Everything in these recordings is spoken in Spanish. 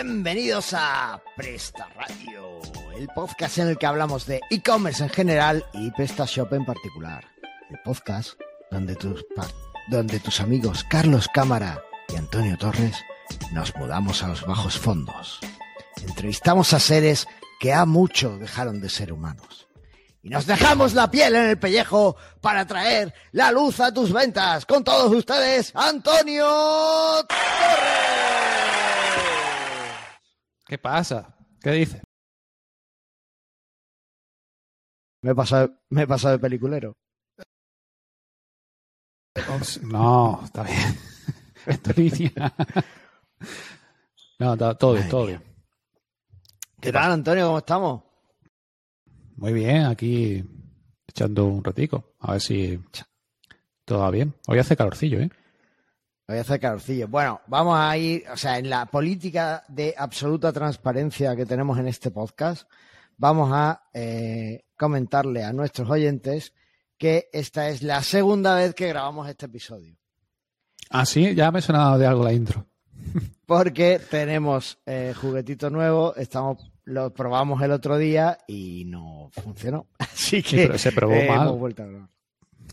Bienvenidos a Presta Radio, el podcast en el que hablamos de e-commerce en general y PrestaShop en particular. El podcast donde tus, donde tus amigos Carlos Cámara y Antonio Torres nos mudamos a los bajos fondos. Entrevistamos a seres que a mucho dejaron de ser humanos. Y nos dejamos la piel en el pellejo para traer la luz a tus ventas. Con todos ustedes, Antonio Torres. ¿Qué pasa? ¿Qué dices? Me he pasado, me he pasado de peliculero. No, está bien. Es tu línea. No, está todo bien, todo bien. ¿Qué tal, Antonio? ¿Cómo estamos? Muy bien, aquí echando un ratico. A ver si todo va bien. Hoy hace calorcillo, ¿eh? Voy a hacer calorcillo. Bueno, vamos a ir, o sea, en la política de absoluta transparencia que tenemos en este podcast, vamos a eh, comentarle a nuestros oyentes que esta es la segunda vez que grabamos este episodio. Ah, sí, ya me sonaba de algo la intro. Porque tenemos eh, juguetito nuevo, estamos, lo probamos el otro día y no funcionó. Así Sí, que pero se probó eh, mal. hemos vuelto a grabar.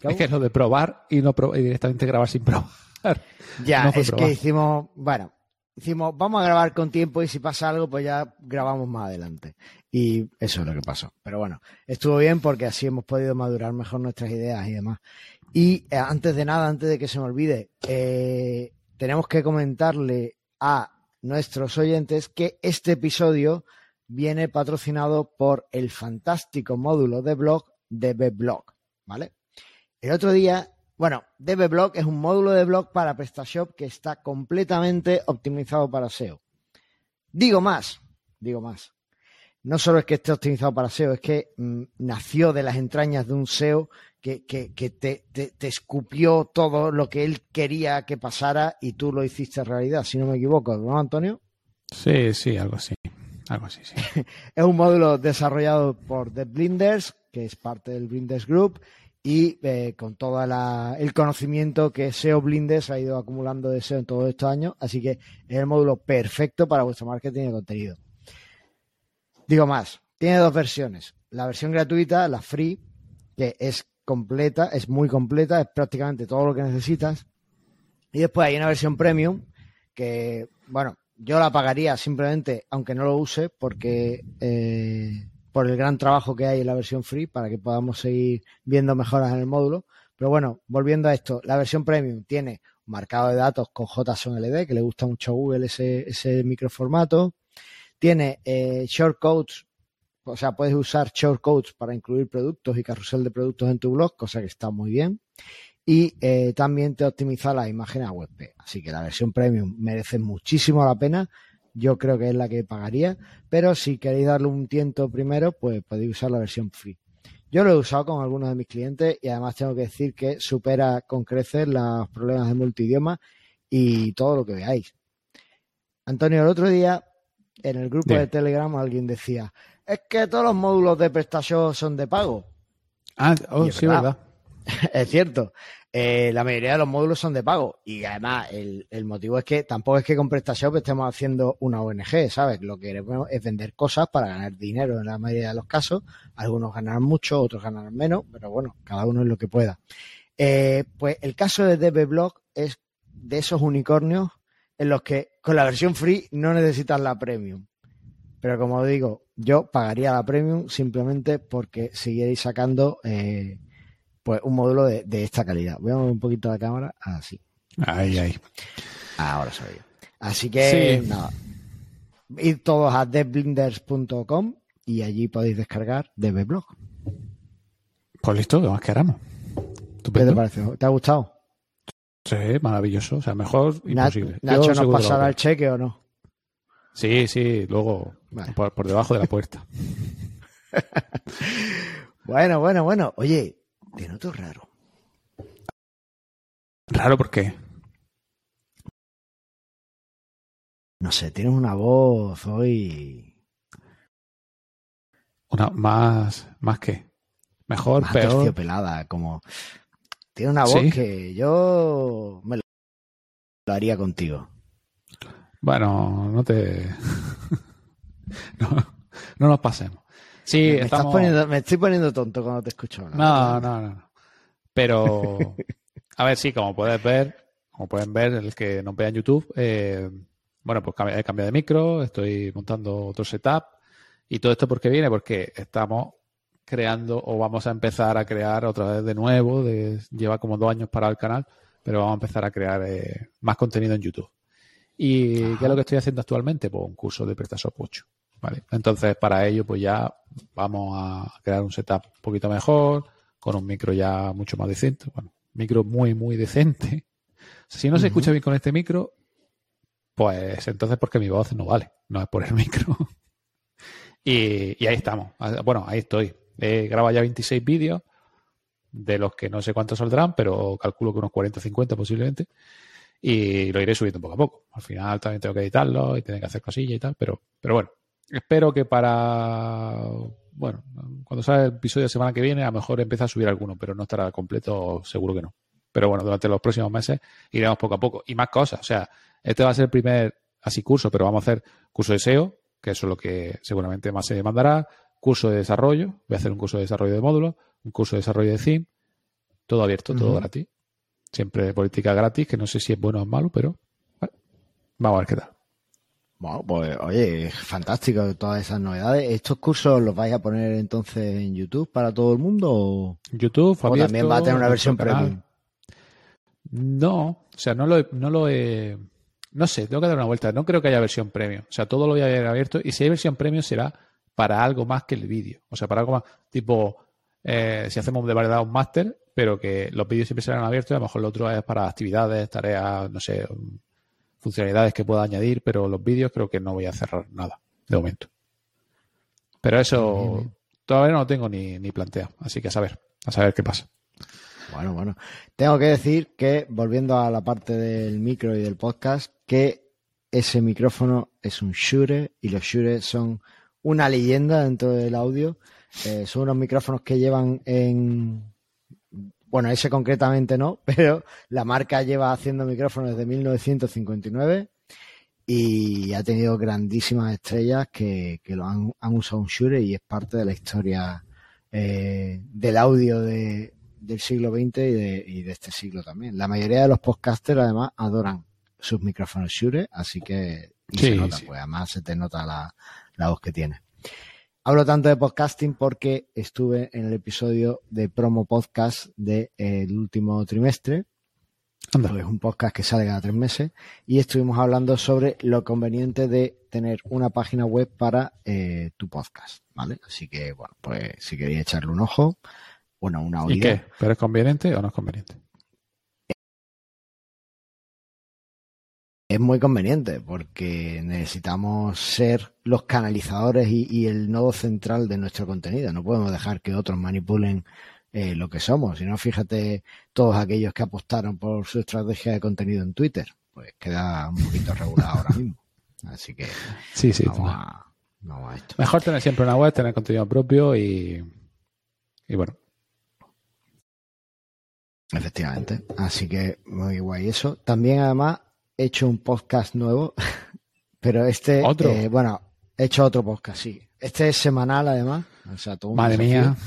Es que es lo de probar y no pro- y directamente grabar sin probar. Ya, No es probar. que hicimos, bueno, hicimos, vamos a grabar con tiempo y si pasa algo, pues ya grabamos más adelante. Y eso es lo que pasó. Pero bueno, estuvo bien porque así hemos podido madurar mejor nuestras ideas y demás. Y eh, antes de nada, antes de que se me olvide, eh, tenemos que comentarle a nuestros oyentes que este episodio viene patrocinado por el fantástico módulo de blog de Blog, ¿vale? El otro día, bueno, DBblog es un módulo de blog para PrestaShop que está completamente optimizado para SEO. Digo más, digo más. No solo es que esté optimizado para SEO, es que mm, nació de las entrañas de un SEO que, que- que te, te- te escupió todo lo que él quería que pasara y tú lo hiciste realidad, si no me equivoco, ¿no, Antonio? Sí, sí, algo así. Algo así, sí. Es un módulo desarrollado por The Blinders, que es parte del Blinders Group, y eh, con todo el conocimiento que SEO Blinders ha ido acumulando de SEO en todos estos años. Así que es el módulo perfecto para vuestro marketing de contenido. Digo más, tiene dos versiones. La versión gratuita, la free, que es completa, es muy completa, es prácticamente todo lo que necesitas. Y después hay una versión premium que, bueno, yo la pagaría simplemente, aunque no lo use, porque eh, por el gran trabajo que hay en la versión free para que podamos seguir viendo mejoras en el módulo. Pero bueno, volviendo a esto, la versión premium tiene marcado de datos con JSON-LD, que le gusta mucho a Google ese, ese microformato. Tiene eh, shortcodes, o sea, puedes usar shortcodes para incluir productos y carrusel de productos en tu blog, cosa que está muy bien. Y eh, también te optimiza las imágenes a WebP. Así que la versión premium merece muchísimo la pena. Yo creo que es la que pagaría. Pero si queréis darle un tiento primero, pues podéis usar la versión free. Yo lo he usado con algunos de mis clientes y además tengo que decir que supera con creces los problemas de multidioma y todo lo que veáis. Antonio, el otro día en el grupo de Telegram alguien decía, es que todos los módulos de PrestaShop son de pago. Ah, oh, Y es sí, verdad. verdad. es cierto. Eh, la mayoría de los módulos son de pago y además el, motivo es que tampoco es que con PrestaShop estemos haciendo una ONG, ¿sabes? Lo que queremos es vender cosas para ganar dinero en la mayoría de los casos. Algunos ganarán mucho, otros ganarán menos, pero bueno, cada uno es lo que pueda. Eh, pues el caso de DBblog es de esos unicornios en los que con la versión free no necesitas la premium. Pero como digo, yo pagaría la premium simplemente porque siguierais sacando eh, pues un módulo de, de esta calidad. Voy a mover un poquito la cámara. Así. Ahí, ahí. Ahora se oye. Así que Sí. nada. Id todos a devblinders.com y allí podéis descargar DBblog. Pues listo, ¿qué más queramos? ¿Qué te parece? ¿Te ha gustado? Sí, maravilloso. O sea, mejor imposible. Yo Nacho, ¿nos pasará el cheque o no? Sí, sí, luego Vale. por, por debajo de la puerta. Bueno, bueno, bueno. Oye, te noto raro. Raro porque No sé, tienes una voz hoy una más más que mejor, más peor. terciopelada, como tiene una voz ¿Sí? que yo me lo haría contigo. Bueno, no te. no, no nos pasemos. Sí, me, estás poniendo- me estoy poniendo tonto cuando te escucho. No, no, no. no. Pero, a ver, sí, como puedes ver, como pueden ver, el que nos vea en YouTube, eh, bueno, pues he cambiado de micro, estoy montando otro setup. Y todo esto porque viene, porque estamos creando o vamos a empezar a crear otra vez de nuevo, de, lleva como dos años para el canal, pero vamos a empezar a crear eh, más contenido en YouTube. ¿Y qué es lo que estoy haciendo actualmente? Pues un curso de PrestaShop 8. ¿Vale? Entonces, para ello, pues ya vamos a crear un setup un poquito mejor, con un micro ya mucho más decente. Bueno, micro muy, muy decente. Si no se escucha bien con este micro, pues entonces porque mi voz no vale, no es por el micro. y, y ahí estamos. Bueno, ahí estoy. He grabado ya 26 vídeos, de los que no sé cuántos saldrán, pero calculo que unos 40 o 50 posiblemente. Y lo iré subiendo poco a poco. Al final también tengo que editarlo y tener que hacer cosillas y tal, pero, pero bueno, espero que para, bueno, cuando salga el episodio de la semana que viene, a lo mejor empiece a subir alguno, pero no estará completo, seguro que no. Pero bueno, durante los próximos meses iremos poco a poco. Y más cosas, o sea, este va a ser el primer así curso, pero vamos a hacer curso de SEO, que eso es lo que seguramente más se demandará, curso de desarrollo, voy a hacer un curso de desarrollo de módulos, un curso de desarrollo de theme, todo abierto, todo gratis. Siempre política gratis, que no sé si es bueno o es malo, pero bueno, vamos a ver qué tal. Bueno, pues oye, fantástico todas esas novedades. ¿Estos cursos los vais a poner entonces en YouTube para todo el mundo? O, YouTube, o abierto, también va a tener una versión premium? No, o sea, no lo, he, no lo he. No sé, tengo que dar una vuelta. No creo que haya versión premium. O sea, todo lo voy a ver abierto. Y si hay versión premium será para algo más que el vídeo. O sea, para algo más. Tipo, eh, si hacemos de verdad un máster, pero que los vídeos siempre serán abiertos. Y a lo mejor lo otro es para actividades, tareas, no sé, funcionalidades que pueda añadir. Pero los vídeos creo que no voy a cerrar nada de momento. Pero eso bien. todavía no lo tengo ni, ni planteado. Así que a saber, a saber qué pasa. Bueno, bueno. Tengo que decir que, volviendo a la parte del micro y del podcast, que ese micrófono es un Shure y los Shure son una leyenda dentro del audio. Eh, son unos micrófonos que llevan en... Bueno, ese concretamente no, pero la marca lleva haciendo micrófonos desde 1959 y ha tenido grandísimas estrellas que, que lo han, han usado un Shure y es parte de la historia eh, del audio de, del siglo XX y de, y de este siglo también. La mayoría de los podcasters además adoran sus micrófonos Shure, así que Sí, se nota, sí. pues además se te nota la, la voz que tiene. Hablo tanto de podcasting porque estuve en el episodio de promo podcast del último trimestre, Anda. pues un podcast que sale cada tres meses, y estuvimos hablando sobre lo conveniente de tener una página web para eh, tu podcast, ¿vale? Así que, bueno, pues si queréis echarle un ojo, bueno, una ¿Y oída. qué? ¿Pero es conveniente o no es conveniente? Es muy conveniente porque necesitamos ser los canalizadores y, y el nodo central de nuestro contenido. No podemos dejar que otros manipulen eh, lo que somos. Si no, fíjate todos aquellos que apostaron por su estrategia de contenido en Twitter. Pues queda un poquito regulado ahora mismo. Así que Sí, sí. vamos, total. a, vamos a esto. Mejor tener siempre una web, tener contenido propio y, y bueno. Efectivamente. Así que muy guay eso. También además he hecho un podcast nuevo, pero este, ¿Otro? eh, bueno, he hecho otro podcast, sí. Este es semanal además, o sea, todo un Madre desafío. mía.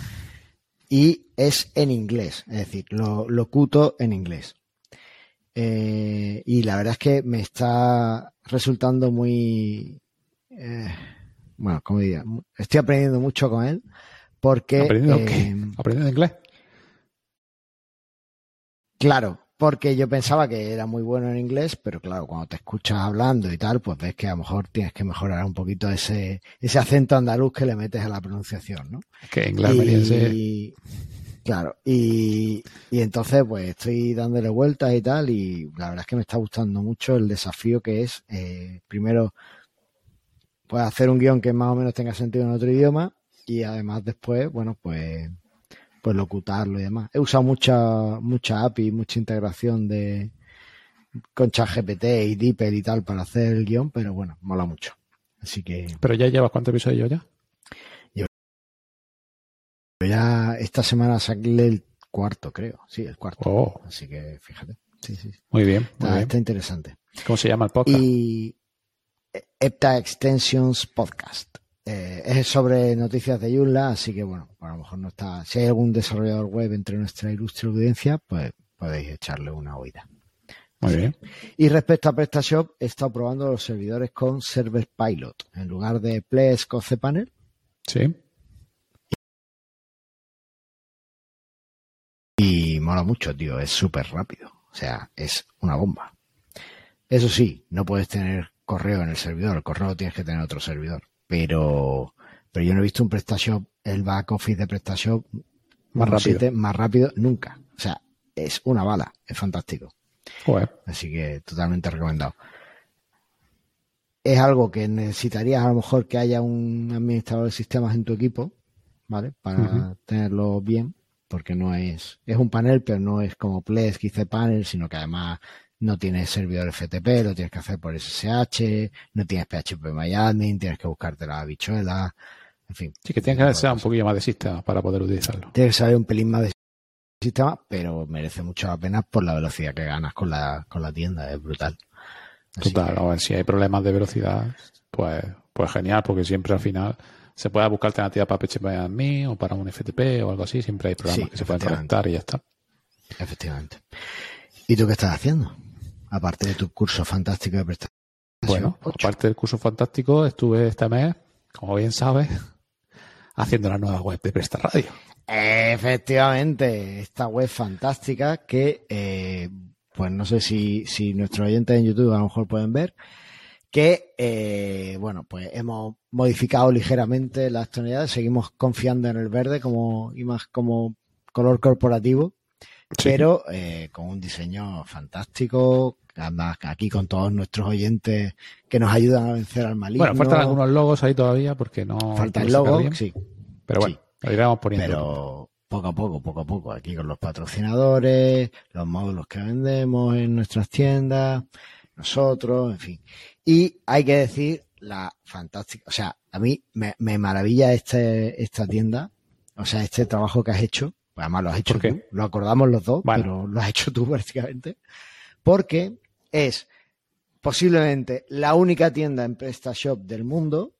Y es en inglés, es decir, lo locuto en inglés. Eh, y la verdad es que me está resultando muy, eh, bueno, como diría, estoy aprendiendo mucho con él porque ¿Aprendiendo qué? ¿Aprendiendo inglés? Claro, porque yo pensaba que era muy bueno en inglés, pero claro, cuando te escuchas hablando y tal, pues ves que a lo mejor tienes que mejorar un poquito ese, ese acento andaluz que le metes a la pronunciación, ¿no? Es que inglés Y, claro, y, y entonces pues estoy dándole vueltas y tal, y la verdad es que me está gustando mucho el desafío que es, eh, primero, pues hacer un guion que más o menos tenga sentido en otro idioma, y además después, bueno, pues pues locutarlo y demás. He usado mucha, mucha API, mucha integración de con ChatGPT y DeepL y tal para hacer el guion, pero bueno, mola mucho. Así que Pero ya llevas cuántos episodios ya? yo ya esta semana saqué el cuarto, creo. Sí, el cuarto. Oh, Así que fíjate. Sí, sí. muy bien, muy Está, bien. está interesante. ¿Cómo se llama el podcast? Y EPTA Extensions Podcast. Eh, es sobre noticias de Joomla, así que bueno, a lo mejor no está. Si hay algún desarrollador web entre nuestra ilustre audiencia, pues podéis echarle una oída. Muy bien. Y respecto a PrestaShop, he estado probando los servidores con Server Pilot en lugar de Plesk o cPanel. Sí. Y mola mucho, tío. Es súper rápido. O sea, es una bomba. Eso sí, no puedes tener correo en el servidor. El correo tienes que tener otro servidor. Pero, pero yo no he visto un PrestaShop, el back office de PrestaShop Más rápido. más rápido nunca. O sea, es una bala. Es fantástico. Así que totalmente recomendado. Es algo que necesitarías a lo mejor que haya un administrador de sistemas en tu equipo, ¿vale? Para tenerlo bien, porque no es, es un panel, pero no es como Plesk y cPanel, sino que además no tienes servidor FTP, lo tienes que hacer por SSH, no tienes PHP MyAdmin, tienes que buscarte la bichuela, en fin. Sí, que tienes que saber un poquillo más de sistema para poder utilizarlo. Tienes que saber un pelín más de sistema, pero merece mucho la pena por la velocidad que ganas con la, con la tienda, es brutal. Total, a ver, si hay problemas de velocidad, pues, pues genial, porque siempre al final se puede buscar alternativas para PHP o para un FTP o algo así, siempre hay programas que se pueden conectar y ya está. Efectivamente. ¿Y tú qué estás haciendo? Aparte de tu curso fantástico de prestación. Bueno, aparte del curso fantástico, estuve este mes, como bien sabes, haciendo la nueva web de Presta Radio. Efectivamente, esta web fantástica que, eh, pues no sé si, si nuestros oyentes en YouTube a lo mejor pueden ver, que, eh, bueno, pues hemos modificado ligeramente las tonalidades, seguimos confiando en el verde como, y más como color corporativo, pero eh, con un diseño fantástico, además aquí con todos nuestros oyentes que nos ayudan a vencer al maligno. Bueno, faltan algunos logos ahí todavía porque no... Falta el logo, sí. Pero bueno. Lo iremos poniendo. Pero poco a poco, poco a poco, aquí con los patrocinadores, los módulos que vendemos en nuestras tiendas, nosotros, en fin. Y hay que decir la fantástica, o sea, a mí me, maravilla este, esta tienda, o sea, este trabajo que has hecho, pues además lo has hecho tú, lo acordamos los dos, pero lo has hecho tú prácticamente, porque es posiblemente la única tienda en PrestaShop del mundo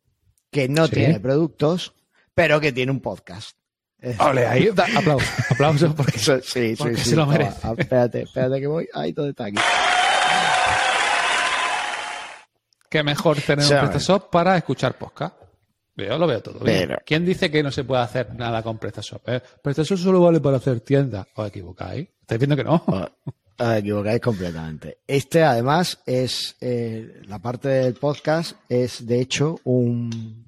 que no tiene productos pero que tiene un podcast. Ole, ahí, aplausos, aplausos porque, sí, sí, porque sí, se lo merece. Ah, espérate, espérate que voy. Ahí todo está aquí. Qué mejor tener un PrestaShop para escuchar podcast. Yo lo veo todo bien. ¿Quién dice que no se puede hacer nada con PrestaShop? Eh? PrestaShop solo vale para hacer tiendas. ¿Os equivocáis? ¿Estáis viendo que no? Os equivocáis completamente. Este, además, es eh, la parte del podcast, es de hecho un,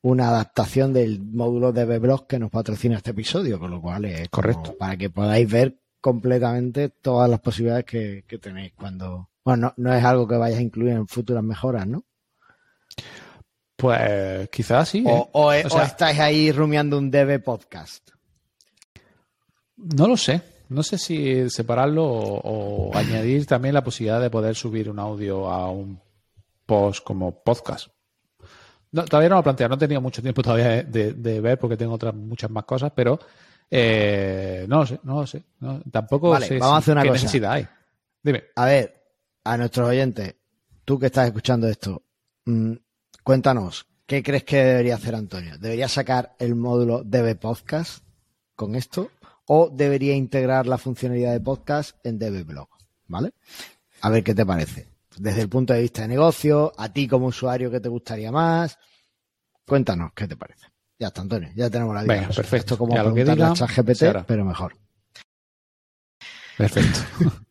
una adaptación del módulo de Bblog que nos patrocina este episodio, con lo cual es correcto para que podáis ver completamente todas las posibilidades que, tenéis cuando bueno no, es algo que vayáis a incluir en futuras mejoras, ¿no? Pues quizás sí. O, ¿eh? estáis ahí rumiando un DB podcast. No lo sé. No sé si separarlo o, o añadir también la posibilidad de poder subir un audio a un post como podcast todavía no lo he planteado, no he tenido mucho tiempo todavía de, ver porque tengo otras muchas más cosas, pero eh, no lo sé, no lo sé. tampoco sé vamos a hacer una qué cosa. necesidad hay. Dime. A ver, a nuestros oyentes, tú que estás escuchando esto, mm, cuéntanos, ¿qué crees que debería hacer Antonio? ¿Debería sacar el módulo DB Podcast con esto? ¿O debería integrar la funcionalidad de podcast en DB Blog? ¿Vale? A ver qué te parece desde el punto de vista de negocio, a ti como usuario, ¿qué te gustaría más? Cuéntanos, ¿qué te parece? Ya está, Antonio, ya tenemos la Venga, perfecto. Esto como preguntarle a GPT, pero mejor. Perfecto.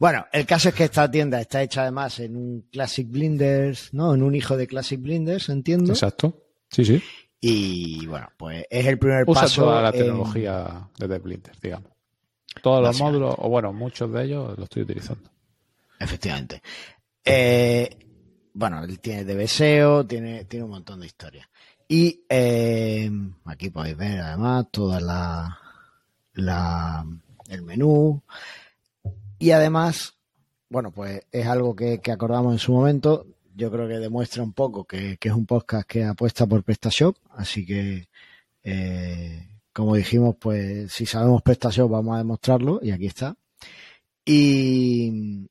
bueno, el caso es que esta tienda está hecha además en un Classic Blinders, ¿no? En un hijo de Classic Blinders, entiendo. Exacto. Sí, sí. Y bueno, pues es el primer Usa paso. toda la tecnología de The Blinders, digamos. Todos los módulos, o bueno, muchos de ellos los estoy utilizando. Efectivamente. Eh, bueno, él tiene de deseo, tiene, tiene un montón de historias. Y eh, aquí podéis ver además toda la, la el menú. Y además, bueno, pues es algo que, acordamos en su momento. Yo creo que demuestra un poco que, es un podcast que apuesta por PrestaShop. Así que, eh, como dijimos, pues si sabemos PrestaShop vamos a demostrarlo. Y aquí está. Y,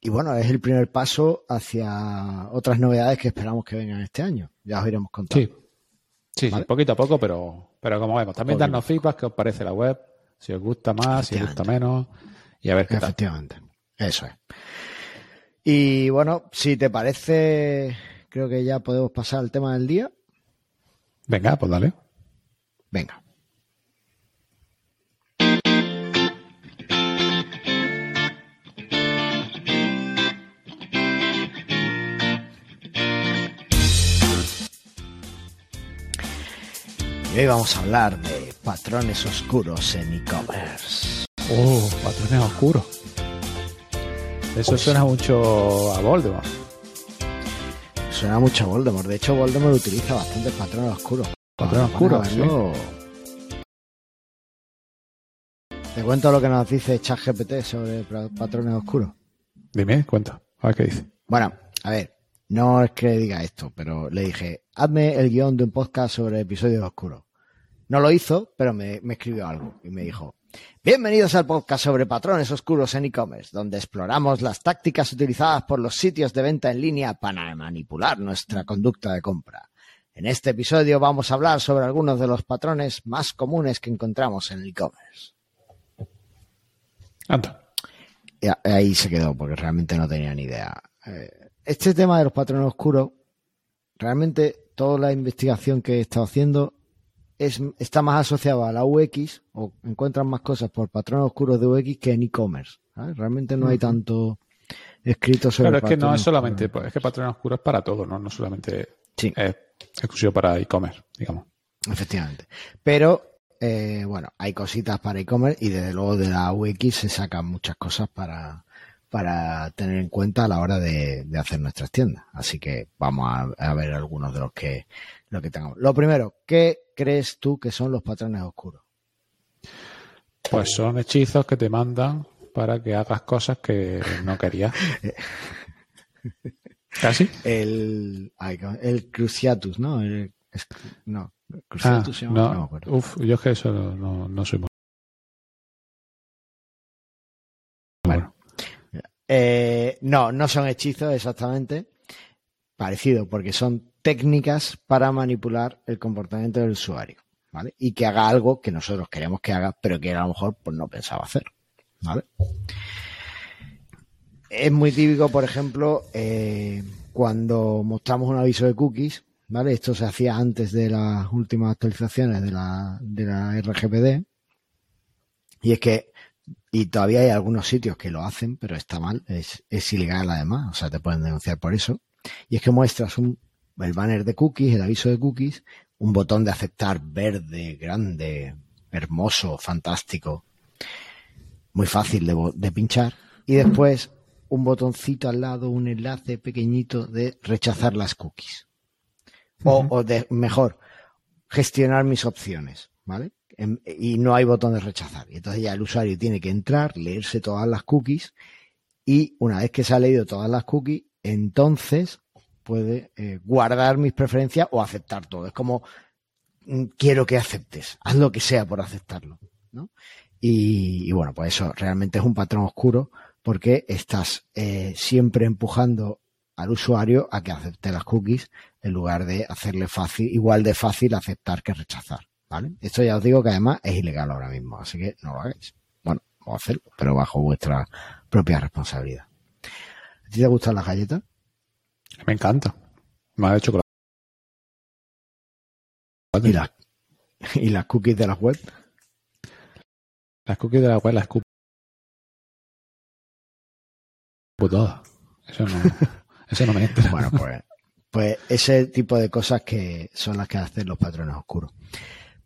y bueno, es el primer paso hacia otras novedades que esperamos que vengan este año. Ya os iremos contando. Sí, sí, sí poquito a poco, pero, pero como vemos, también darnos feedback, qué os parece la web, si os gusta más, si os gusta menos, y a ver qué Efectivamente, eso es. Y bueno, si te parece, creo que ya podemos pasar al tema del día. Venga, pues dale. Venga. Y hoy vamos a hablar de patrones oscuros en e-commerce. Oh, patrones oscuros. Eso suena mucho a Voldemort. Suena mucho a Voldemort. De hecho, Voldemort utiliza bastantes patrones oscuros. Patrones oscuros, ¿sí? Te cuento lo que nos dice ChatGPT sobre patrones oscuros. Dime, cuenta. A ver qué dice. Bueno, a ver, no es que diga esto, pero le dije, hazme el guion de un podcast sobre episodios oscuros. No lo hizo, pero me, escribió algo y me dijo, bienvenidos al podcast sobre patrones oscuros en e-commerce, donde exploramos las tácticas utilizadas por los sitios de venta en línea para manipular nuestra conducta de compra. En este episodio vamos a hablar sobre algunos de los patrones más comunes que encontramos en el e-commerce. Y ahí se quedó, porque realmente no tenía ni idea. Eh, este tema de los patrones oscuros, realmente toda la investigación que he estado haciendo es, está más asociado a la UX o encuentran más cosas por patrones oscuros de UX que en e-commerce. Realmente no hay tanto escrito sobre Claro, es que no es solamente, es que patrones oscuros es para todo, ¿no? No solamente es exclusivo para e-commerce, digamos. Efectivamente. Pero, eh, bueno, hay cositas para e-commerce y desde luego de la UX se sacan muchas cosas para, para tener en cuenta a la hora de, hacer nuestras tiendas. Así que vamos a, ver algunos de los que, lo que tengamos. Lo primero, ¿qué crees tú que son los patrones oscuros? Pues son hechizos que te mandan para que hagas cosas que no querías. ¿Casi? El, el Cruciatus, ¿no? no, Cruciatus ah, no, no Uf, yo es que eso no, no soy muy... Bueno. Eh, no, no son hechizos exactamente. Parecido, porque son técnicas para manipular el comportamiento del usuario, ¿vale? Y que haga algo que nosotros queremos que haga, pero que a lo mejor pues, no pensaba hacer, ¿vale? Es muy típico, por ejemplo, eh, cuando mostramos un aviso de cookies, ¿vale? Esto se hacía antes de las últimas actualizaciones de la, de la RGPD. Y es que, y todavía hay algunos sitios que lo hacen, pero está mal, es, es ilegal además, o sea, te pueden denunciar por eso. Y es que muestras un el banner de cookies, el aviso de cookies, un botón de aceptar verde, grande, hermoso, fantástico, muy fácil de, pinchar, y después un botoncito al lado, un enlace pequeñito de rechazar las cookies. O, de, mejor, gestionar mis opciones, ¿vale? Y no hay botón de rechazar. Y entonces ya el usuario tiene que entrar, leerse todas las cookies y una vez que se ha leído todas las cookies, entonces puede eh, guardar mis preferencias o aceptar todo. Es como, mm, quiero que aceptes, haz lo que sea por aceptarlo. ¿no? Y, bueno, pues eso realmente es un patrón oscuro porque estás eh, siempre empujando al usuario a que acepte las cookies en lugar de hacerle fácil, igual de fácil aceptar que rechazar. ¿Vale? Esto ya os digo que además es ilegal ahora mismo, así que no lo hagáis. Bueno, vamos a hacerlo, pero bajo vuestra propia responsabilidad. ¿A ti te gustan las galletas? Me encanta. Me ha hecho ¿Y, las, ¿Y las cookies de la web? Las cookies de la web las cookies todas. Eso no, eso no me entra. bueno, pues, pues ese tipo de cosas que son las que hacen los patrones oscuros.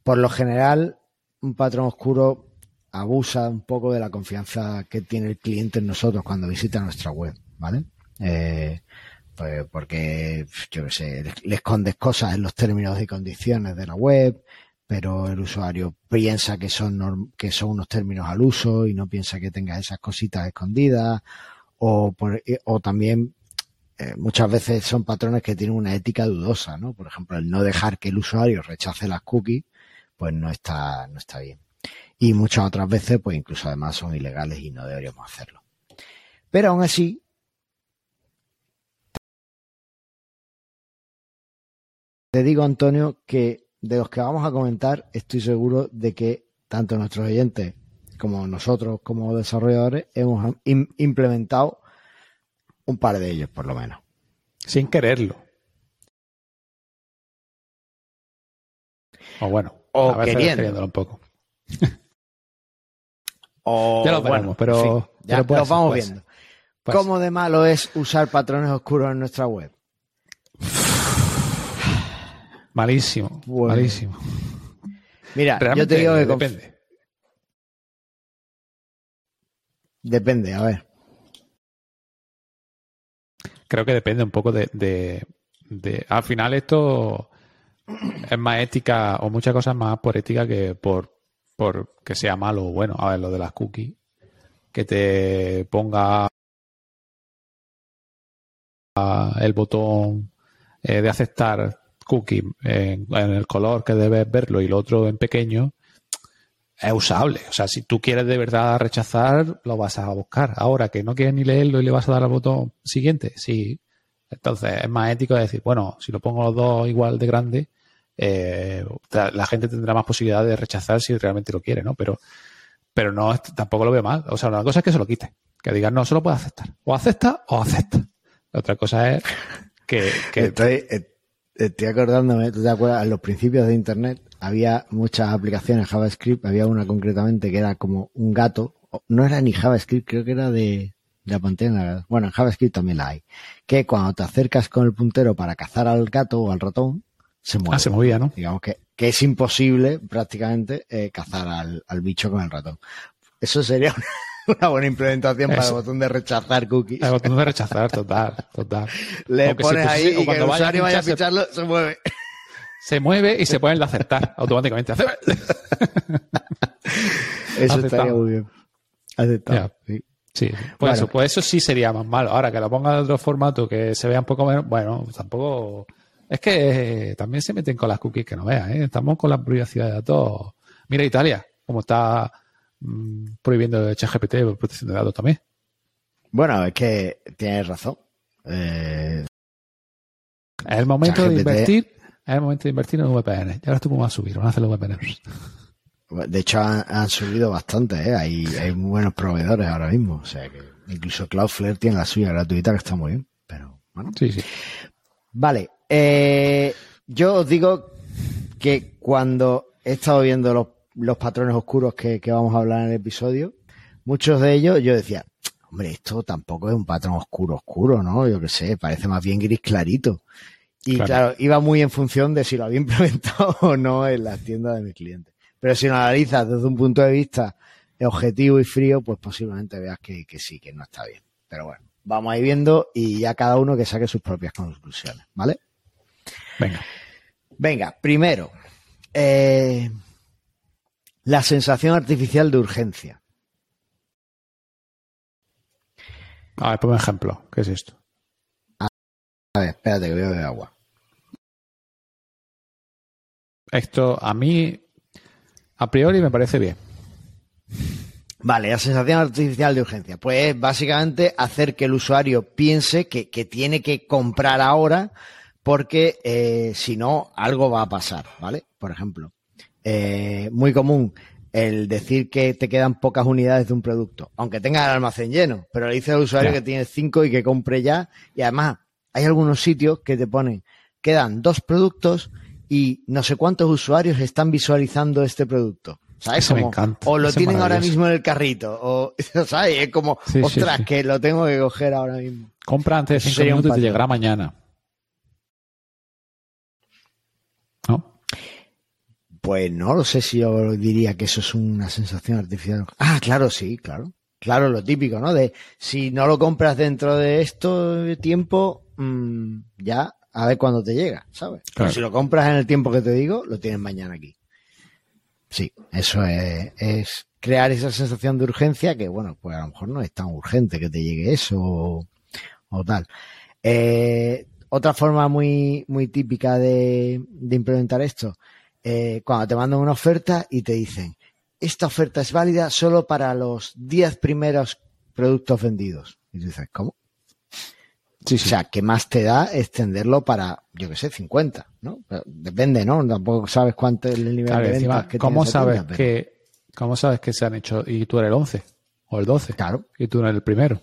Por lo general, un patrón oscuro abusa un poco de la confianza que tiene el cliente en nosotros cuando visita nuestra web, ¿vale? Eh, pues porque, yo qué sé, le escondes cosas en los términos y condiciones de la web, pero el usuario piensa que son, que son unos términos al uso y no piensa que tengas esas cositas escondidas, o, o también eh, muchas veces son patrones que tienen una ética dudosa, ¿no? Por ejemplo, el no dejar que el usuario rechace las cookies, pues no está, no está bien. Y muchas otras veces, pues incluso además son ilegales y no deberíamos hacerlo. Pero aún así, te digo, Antonio, que de los que vamos a comentar, estoy seguro de que tanto nuestros oyentes como nosotros, como desarrolladores, hemos implementado un par de ellos, por lo menos. Sin quererlo. O bueno o queriendo. un poco. o, ya lo veremos, pero, ya lo vamos viendo. ¿Cómo de malo es usar patrones oscuros en nuestra web? Malísimo, malísimo. Mira, yo te digo que depende. Depende, a ver. Creo que depende un poco de, de, Al final esto es más ética o muchas cosas más por ética que por, por que sea malo o bueno. A ver, lo de las cookies. Que te ponga el botón eh, de aceptar cookie en, el color que debes verlo y lo otro en pequeño, es usable. O sea, si tú quieres de verdad rechazar, lo vas a buscar. Ahora que no quieres ni leerlo y le vas a dar al botón siguiente, sí. Entonces es más ético decir, bueno, si lo pongo los dos igual de grande, eh, la gente tendrá más posibilidad de rechazar si realmente lo quiere, ¿no? Pero, pero no, tampoco lo veo mal. O sea, una cosa es que se lo quite. Que digan, no, solo puede aceptar. O acepta o acepta. otra cosa es que... Estoy, estoy acordándome, ¿tú te acuerdas? En los principios de Internet había muchas aplicaciones JavaScript, había una concretamente que era como un gato, no era ni JavaScript, creo que era de, la pantalla. Bueno, en JavaScript también la hay. Que cuando te acercas con el puntero para cazar al gato o al ratón, se mueve. Ah, se movía, ¿no? Digamos que, que es imposible prácticamente eh, cazar al, al, bicho con el ratón. Eso sería una, buena implementación para el botón de rechazar cookies. El botón de rechazar, total, total. Le pones ahí y cuando el usuario vaya a ficharlo, se mueve se mueve y se pone el de aceptar automáticamente. eso estaría muy bien. Aceptar. Sí. Pues, eso, pues eso sí sería más malo. Ahora que lo ponga de otro formato que se vea un poco menos, bueno, tampoco. Es que también se meten con las cookies que no veas, ¿eh? Estamos con la privacidad de datos. Mira Italia, como está mm, prohibiendo el ChatGPT por protección de datos también. Bueno, es que tienes razón. Eh, es el momento de invertir es el momento de invertir en VPN. Y ahora esto cómo va a subir, van a hacer los VPN. De hecho, han, subido bastante, ¿eh? hay, hay muy buenos proveedores ahora mismo. O sea que incluso Cloudflare tiene la suya gratuita que está muy bien. Pero bueno. Sí, sí. Vale. Eh, yo os digo que cuando he estado viendo los, los patrones oscuros que, que vamos a hablar en el episodio, muchos de ellos yo decía, hombre, esto tampoco es un patrón oscuro, oscuro, ¿no? Yo qué sé, parece más bien gris clarito. Y claro. iba muy en función de si lo había implementado o no en las tiendas de mis clientes. Pero si lo analizas desde un punto de vista objetivo y frío, pues posiblemente veas que, sí, que no está bien. Pero bueno, vamos a ir viendo y ya cada uno que saque sus propias conclusiones, ¿vale? Venga. Venga, primero, eh, la sensación artificial de urgencia. A ver, por ejemplo, ¿qué es esto? A ver, espérate que voy a beber agua. Esto a mí, a priori, me parece bien. Vale, la sensación artificial de urgencia. Pues básicamente hacer que el usuario piense que, tiene que comprar ahora porque eh, si no, algo va a pasar, ¿vale? Por ejemplo, eh, muy común el decir que te quedan pocas unidades de un producto, aunque tengas el almacén lleno, pero le dice al usuario que tiene cinco y que compre ya, y además hay algunos sitios que te ponen, quedan dos productos y no sé cuántos usuarios están visualizando este producto. ¿Sabes? Como, o lo tienen ahora mismo en el carrito, o, ¿sabes? Es como, ostras, que lo tengo que coger ahora mismo. Compra antes de cinco minutos y te llegará mañana. ¿No? Pues no lo sé si yo diría que eso es una sensación artificial. Ah, claro, sí, claro. Claro, lo típico, ¿no? De si no lo compras dentro de esto tiempo, Mm, ya a ver cuándo te llega, ¿sabes? Pero si lo compras en el tiempo que te digo, lo tienes mañana aquí. Sí, eso es, crear esa sensación de urgencia que, bueno, pues a lo mejor no es tan urgente que te llegue eso o, tal. Eh, otra forma muy, muy típica de, implementar esto, eh, cuando te mandan una oferta y te dicen, esta oferta es válida solo para los 10 primeros productos vendidos. Y tú dices, ¿cómo? O sea, ¿qué más te da extenderlo para, yo qué sé, 50? ¿no? depende, ¿no? Tampoco sabes cuánto es el nivel de ventas que ¿cómo sabes que ¿Cómo sabes que se han hecho y tú eres el 11 o el 12? Claro. Y tú eres el primero.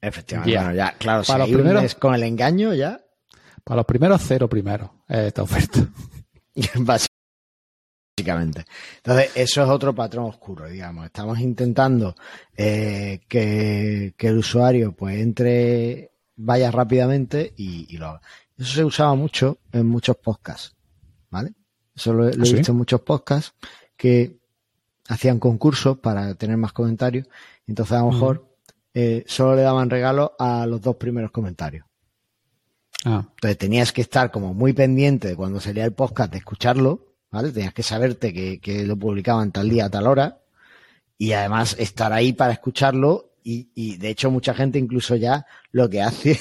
Efectivamente. Bueno, ya, claro, para los primeros, con el engaño ya. Para los primeros, cero primero esta oferta. Básicamente. Entonces, eso es otro patrón oscuro, digamos. Estamos intentando eh, que, el usuario pues entre, vaya rápidamente y, lo haga. Eso se usaba mucho en muchos podcasts, ¿vale? Eso lo, he ¿Ah, visto en muchos podcasts que hacían concursos para tener más comentarios. Entonces, a lo mejor eh, solo le daban regalo a los dos primeros comentarios. Ah. Entonces tenías que estar como muy pendiente de cuando salía el podcast de escucharlo, ¿vale? Tenías que saberte que, lo publicaban tal día, tal hora, y además estar ahí para escucharlo. Y, de hecho, mucha gente incluso ya lo que hace,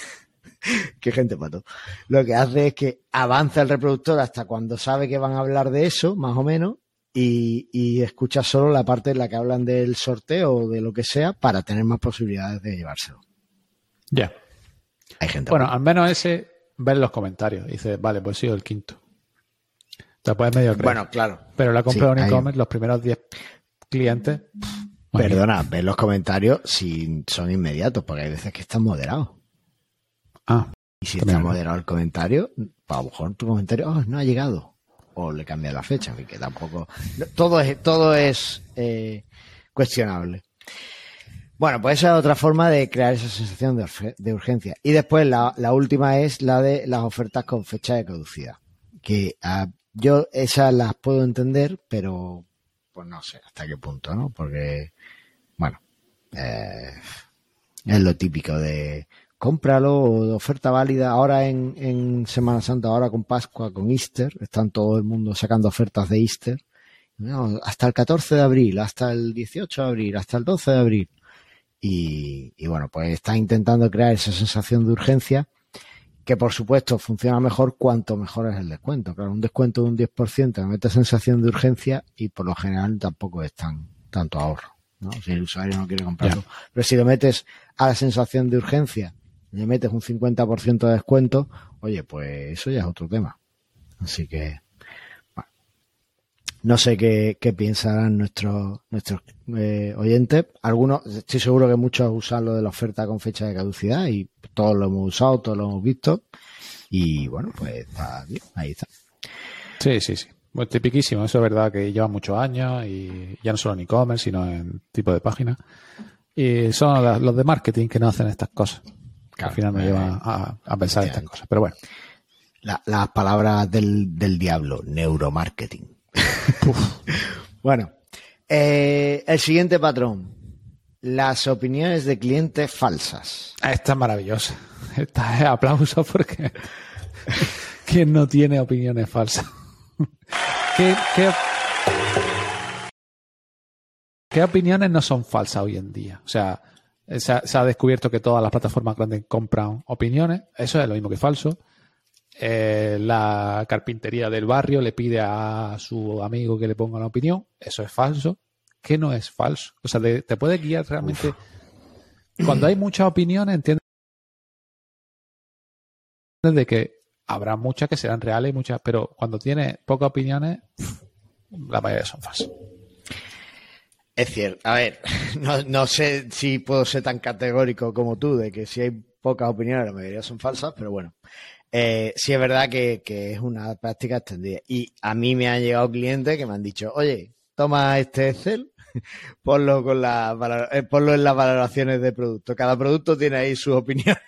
qué gente pato, lo que hace es que avanza el reproductor hasta cuando sabe que van a hablar de eso, más o menos, y, y escuchas solo la parte en la que hablan del sorteo o de lo que sea para tener más posibilidades de llevárselo. Ya. Hay gente. Bueno, al menos ese ver los comentarios. Dice, vale, pues sí, el quinto. Te puedes medio creer. Bueno, claro. Pero la compra en e-commerce, los primeros 10 clientes. Perdona, ver los comentarios si son inmediatos, porque hay veces que están moderados. Ah. Y si está moderado el comentario, a lo mejor tu comentario oh, no ha llegado o le cambia la fecha, que tampoco. Todo es, todo es eh, cuestionable. Bueno, pues esa es otra forma de crear esa sensación de, urgencia. Y después la, última es la de las ofertas con fecha de caducidad. Que ah, yo esas las puedo entender, pero pues no sé hasta qué punto, ¿no? Porque, bueno, eh, es lo típico de cómpralo, oferta válida. Ahora en, Semana Santa, ahora con Pascua, con Easter, están todo el mundo sacando ofertas de Easter. hasta el 14 de abril, hasta el 18 de abril, hasta el 12 de abril. Y, bueno, pues está intentando crear esa sensación de urgencia que por supuesto funciona mejor cuanto mejor es el descuento. Claro, un descuento de un 10% me mete sensación de urgencia y por lo general tampoco es tan tanto ahorro. ¿no? Si el usuario no quiere comprarlo. Pero si lo metes a la sensación de urgencia le metes un 50% de descuento, oye, pues eso ya es otro tema. Así que, no sé qué, qué pensarán nuestros, nuestros eh, oyentes. Algunos, estoy seguro que muchos usan lo de la oferta con fecha de caducidad y todos lo hemos usado, todos lo hemos visto. Y bueno, pues está bien, ahí está. Sí, sí, sí. Pues tipiquísimo, eso es verdad que lleva muchos años y ya no solo en e-commerce, sino en tipo de página. Y son los de marketing que no hacen estas cosas al final me lleva a, pensar estas cosas. Pero bueno. las palabras del, diablo, neuromarketing. Bueno, eh, el siguiente patrón. Las opiniones de clientes falsas. Ah, esta es maravillosa. Esta es aplauso porque ¿quién no tiene opiniones falsas? ¿Qué, ¿Qué opiniones no son falsas hoy en día? O sea, se ha, descubierto que todas las plataformas grandes compran opiniones. Eso es lo mismo que falso. Eh, la carpintería del barrio le pide a su amigo que le ponga una opinión. Eso es falso. ¿Qué no es falso? O sea, te puede guiar realmente. Cuando hay muchas opiniones, entiendes de que habrá muchas que serán reales y muchas, pero cuando tiene pocas opiniones, la mayoría son falsas. Es cierto. A ver, no, sé si puedo ser tan categórico como tú de que si hay pocas opiniones, la mayoría son falsas, pero bueno. Eh, sí es verdad que, es una práctica extendida. Y a mí me han llegado clientes que me han dicho, oye, toma este Excel, ponlo, con la, eh, ponlo en las valoraciones de producto. Cada producto tiene ahí sus opiniones.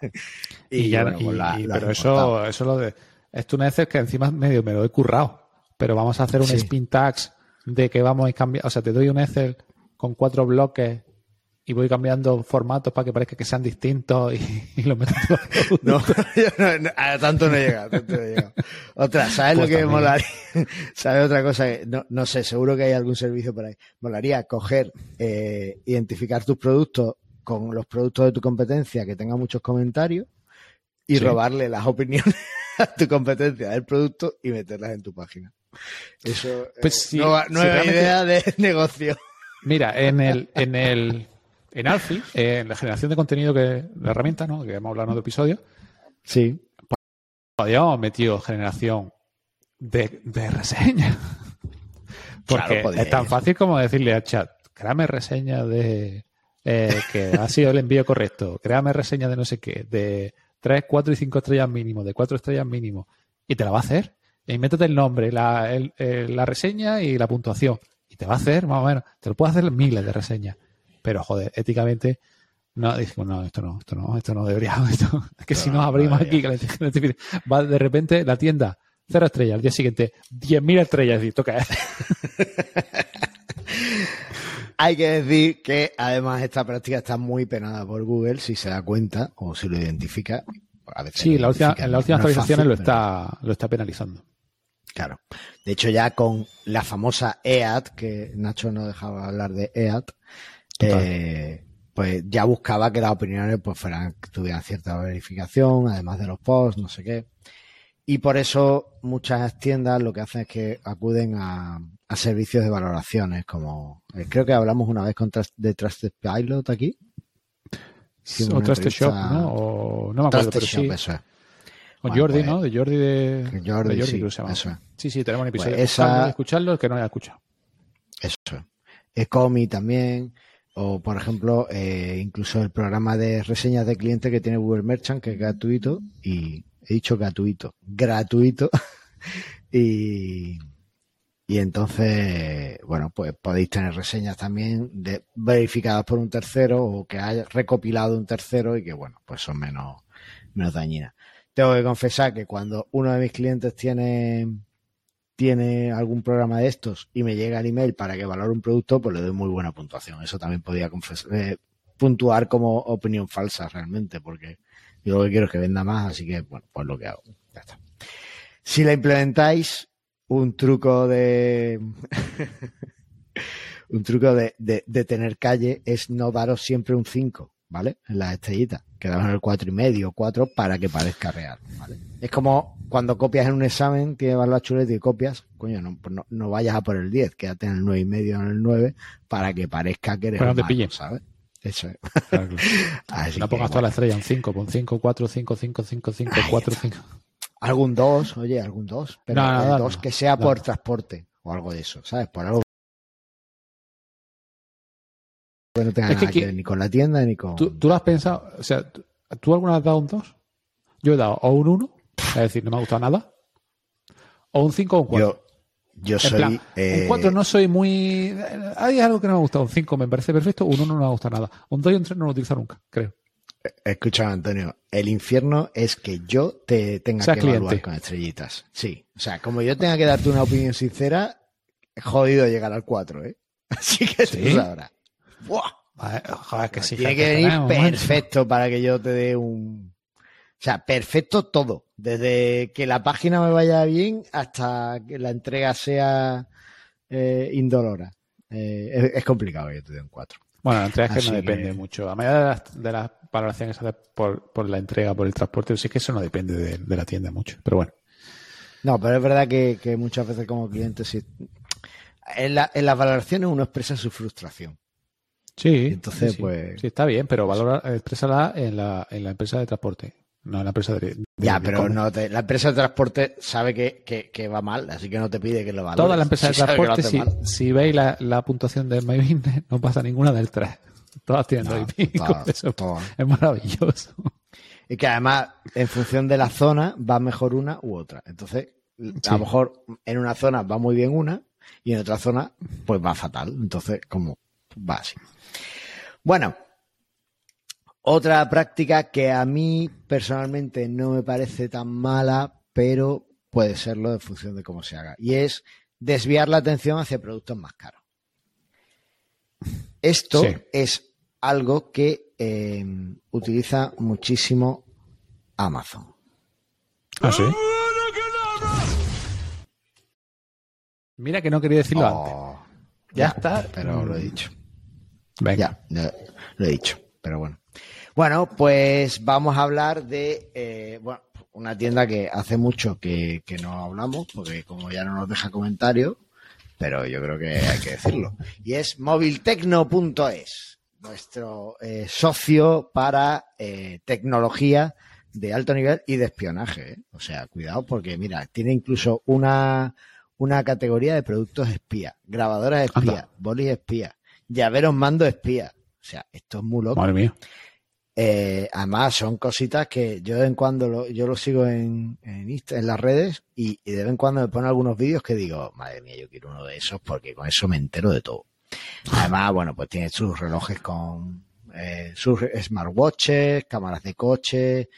y, ya, pues pero eso, eso lo de... Esto un Excel que encima medio me lo he currado. Pero vamos a hacer un spin tax de que vamos a cambiar, o sea, te doy un Excel con cuatro bloques y voy cambiando formatos para que parezca que sean distintos y, lo meto todo. No, no, a tanto no llega, tanto no llega. Otra, ¿sabes pues lo que me molaría? ¿Sabes otra cosa? No, no sé, seguro que hay algún servicio por ahí. Molaría coger, eh, identificar tus productos con los productos de tu competencia que tengan muchos comentarios y robarle las opiniones a tu competencia del producto y meterlas en tu página. Eso pues eh, nueva, idea de negocio. Mira, en el, en el en Alfie, eh, en la generación de contenido que la herramienta, ¿no? Que hemos hablado en otro episodio. Sí. Podríamos metido generación de, de reseñas. Porque Claro, es tan fácil como decirle al chat, créame reseña de eh, que ha sido el envío correcto, créame reseña de no sé qué, de 3, 4 y 5 estrellas mínimo, de 4 estrellas mínimo, y te la va a hacer. Y métete el nombre, la, el- eh, la reseña y la puntuación. Y te va a hacer, más o menos, te lo puede hacer miles de reseñas. Pero, joder, éticamente, no, dijimos, no, esto no, esto no, esto no debería, esto, es que si No, nos no abrimos aquí, que va de repente la tienda, cero estrellas, al día siguiente, 10.000 estrellas, es decir, toca Hay que decir que además esta práctica está muy penada por Google si se da cuenta o si lo identifica. A veces Sí, la última, en las últimas no actualizaciones fácil, lo pero- está, lo está penalizando. Claro. De hecho, ya con la famosa EAT, que Nacho no dejaba hablar de EAT. Eh, pues ya buscaba que las opiniones pues fueran, que tuvieran cierta verificación, además de los posts, no sé qué. Y por eso muchas tiendas lo que hacen es que acuden a, a servicios de valoraciones, como eh, creo que hablamos una vez con de Trusted Pilot aquí. Hicimos o Trusted Shop, ¿no? O, no me acuerdo, Trusted pero Shop, sí. eso es. O Bueno, Jordi, pues- ¿no? De Jordi de... Jordi, de sí, creo se llama. eso es. Sí, sí, tenemos un episodio. Pues esa- escucharlo el que no haya escuchado. Eso. Ecomi también. O, por ejemplo, eh, incluso el programa de reseñas de clientes que tiene Google Merchant, que es gratuito. Y he dicho gratuito. Gratuito. y, y entonces, bueno, pues podéis tener reseñas también de, verificadas por un tercero o que haya recopilado un tercero y que, bueno, pues son menos, menos dañinas. Tengo que confesar que cuando uno de mis clientes tiene tiene algún programa de estos y me llega el email para que valore un producto, pues le doy muy buena puntuación. Eso también podría eh, puntuar como opinión falsa realmente, porque yo lo que quiero es que venda más, así que, bueno, pues lo que hago. Ya está. Si la implementáis, un truco de... un truco de, de- de tener calle es no daros siempre un 5, ¿vale? En las estrellitas. Quedaros en el cuatro y medio, 4 para que parezca real, ¿vale? Es como cuando copias en un examen, tienes la chuleta y copias, coño, no, pues no, no vayas a por el 10, quédate en el nueve y medio, en el 9, para que parezca que eres Para un que te pillen. ¿sabes? Eso es. Claro, claro. No que, pongas toda bueno, la estrella, un 5, pon 5, 4, 5, 5, 5, 5, Ahí 4, está. 5. algún 2, oye, algún 2, pero No, no, el no, 2 no. que sea por transporte o algo de eso, ¿sabes? Por algo que no tenga Es que nada que aquí- ver ni con la tienda ni con... ¿Tú, tú lo has pensado? O sea, ¿tú, tú alguna vez has dado un 2? Yo he dado o un 1, es decir, no me ha gustado nada, o un 5 o un 4. Yo, yo En soy... plan, eh, un 4 no soy muy... Hay algo que no me ha gustado. Un 5 me parece perfecto. Un 1 no me ha gustado nada. Un 2 y un 3 no lo utilizo nunca, creo. Escucha, Antonio, el infierno es que yo te tenga que evaluar cliente. con estrellitas. Sí, o sea, como yo tenga que darte una opinión sincera, jodido llegar al 4, ¿eh? Así que ¿Sí? tú sabrás. ¡Buah! Joder, que sí. Tiene que venir tenemos, perfecto para que yo te dé un... O sea, perfecto todo. Desde que la página me vaya bien hasta que la entrega sea eh, indolora. Eh, es, es complicado que yo te dé un 4. Bueno, la entrega es que no depende que- mucho. A medida de las, de las valoraciones por, por la entrega, por el transporte, sí que eso no depende de, de la tienda mucho. Pero bueno. No, pero es verdad que, que muchas veces como cliente sí. En, la- en las valoraciones uno expresa su frustración. Sí. Entonces, sí, pues- Sí, está bien, pero valora, exprésala en la, en la empresa de transporte, no en la empresa de. de- Ya, pero no te- la empresa de transporte sabe que, que- que va mal, así que no te pide que lo valores. Toda la empresa de transporte, si, si veis la, la puntuación de My Business, no pasa ninguna del 3. Todas tienen No, todas, Eso todas. es maravilloso. Y que además, en función de la zona, va mejor una u otra. Entonces, a lo mejor en una zona va muy bien una y en otra zona, pues va fatal. Entonces, como va así. Bueno, otra práctica que a mí personalmente no me parece tan mala, pero puede serlo en función de cómo se haga. Y es desviar la atención hacia productos más caros. Esto Sí. es algo que eh, utiliza muchísimo Amazon. ¿Ah, sí? Mira que no quería decirlo antes. Oh, Ya está. Pero lo he dicho. Venga. Ya, ya lo he dicho. Pero bueno. Bueno, pues vamos a hablar de eh, bueno, una tienda que hace mucho que, que no hablamos, porque como ya no nos deja comentarios, pero yo creo que hay que decirlo. Y es moviltecno.es. nuestro eh, socio para eh, tecnología de alto nivel y de espionaje. ¿eh? O sea, cuidado porque, mira, tiene incluso una, una categoría de productos espía, grabadoras espía, bolis espía, llaveros mando espía. O sea, esto es muy loco. Madre mía. Eh, además, son cositas que yo de vez en cuando lo, yo lo sigo en, en, Insta, en las redes y, y, de vez en cuando me ponen algunos vídeos que digo, madre mía, yo quiero uno de esos porque con eso me entero de todo. Además, bueno, pues tiene sus relojes con eh, sus smartwatches, cámaras de coche,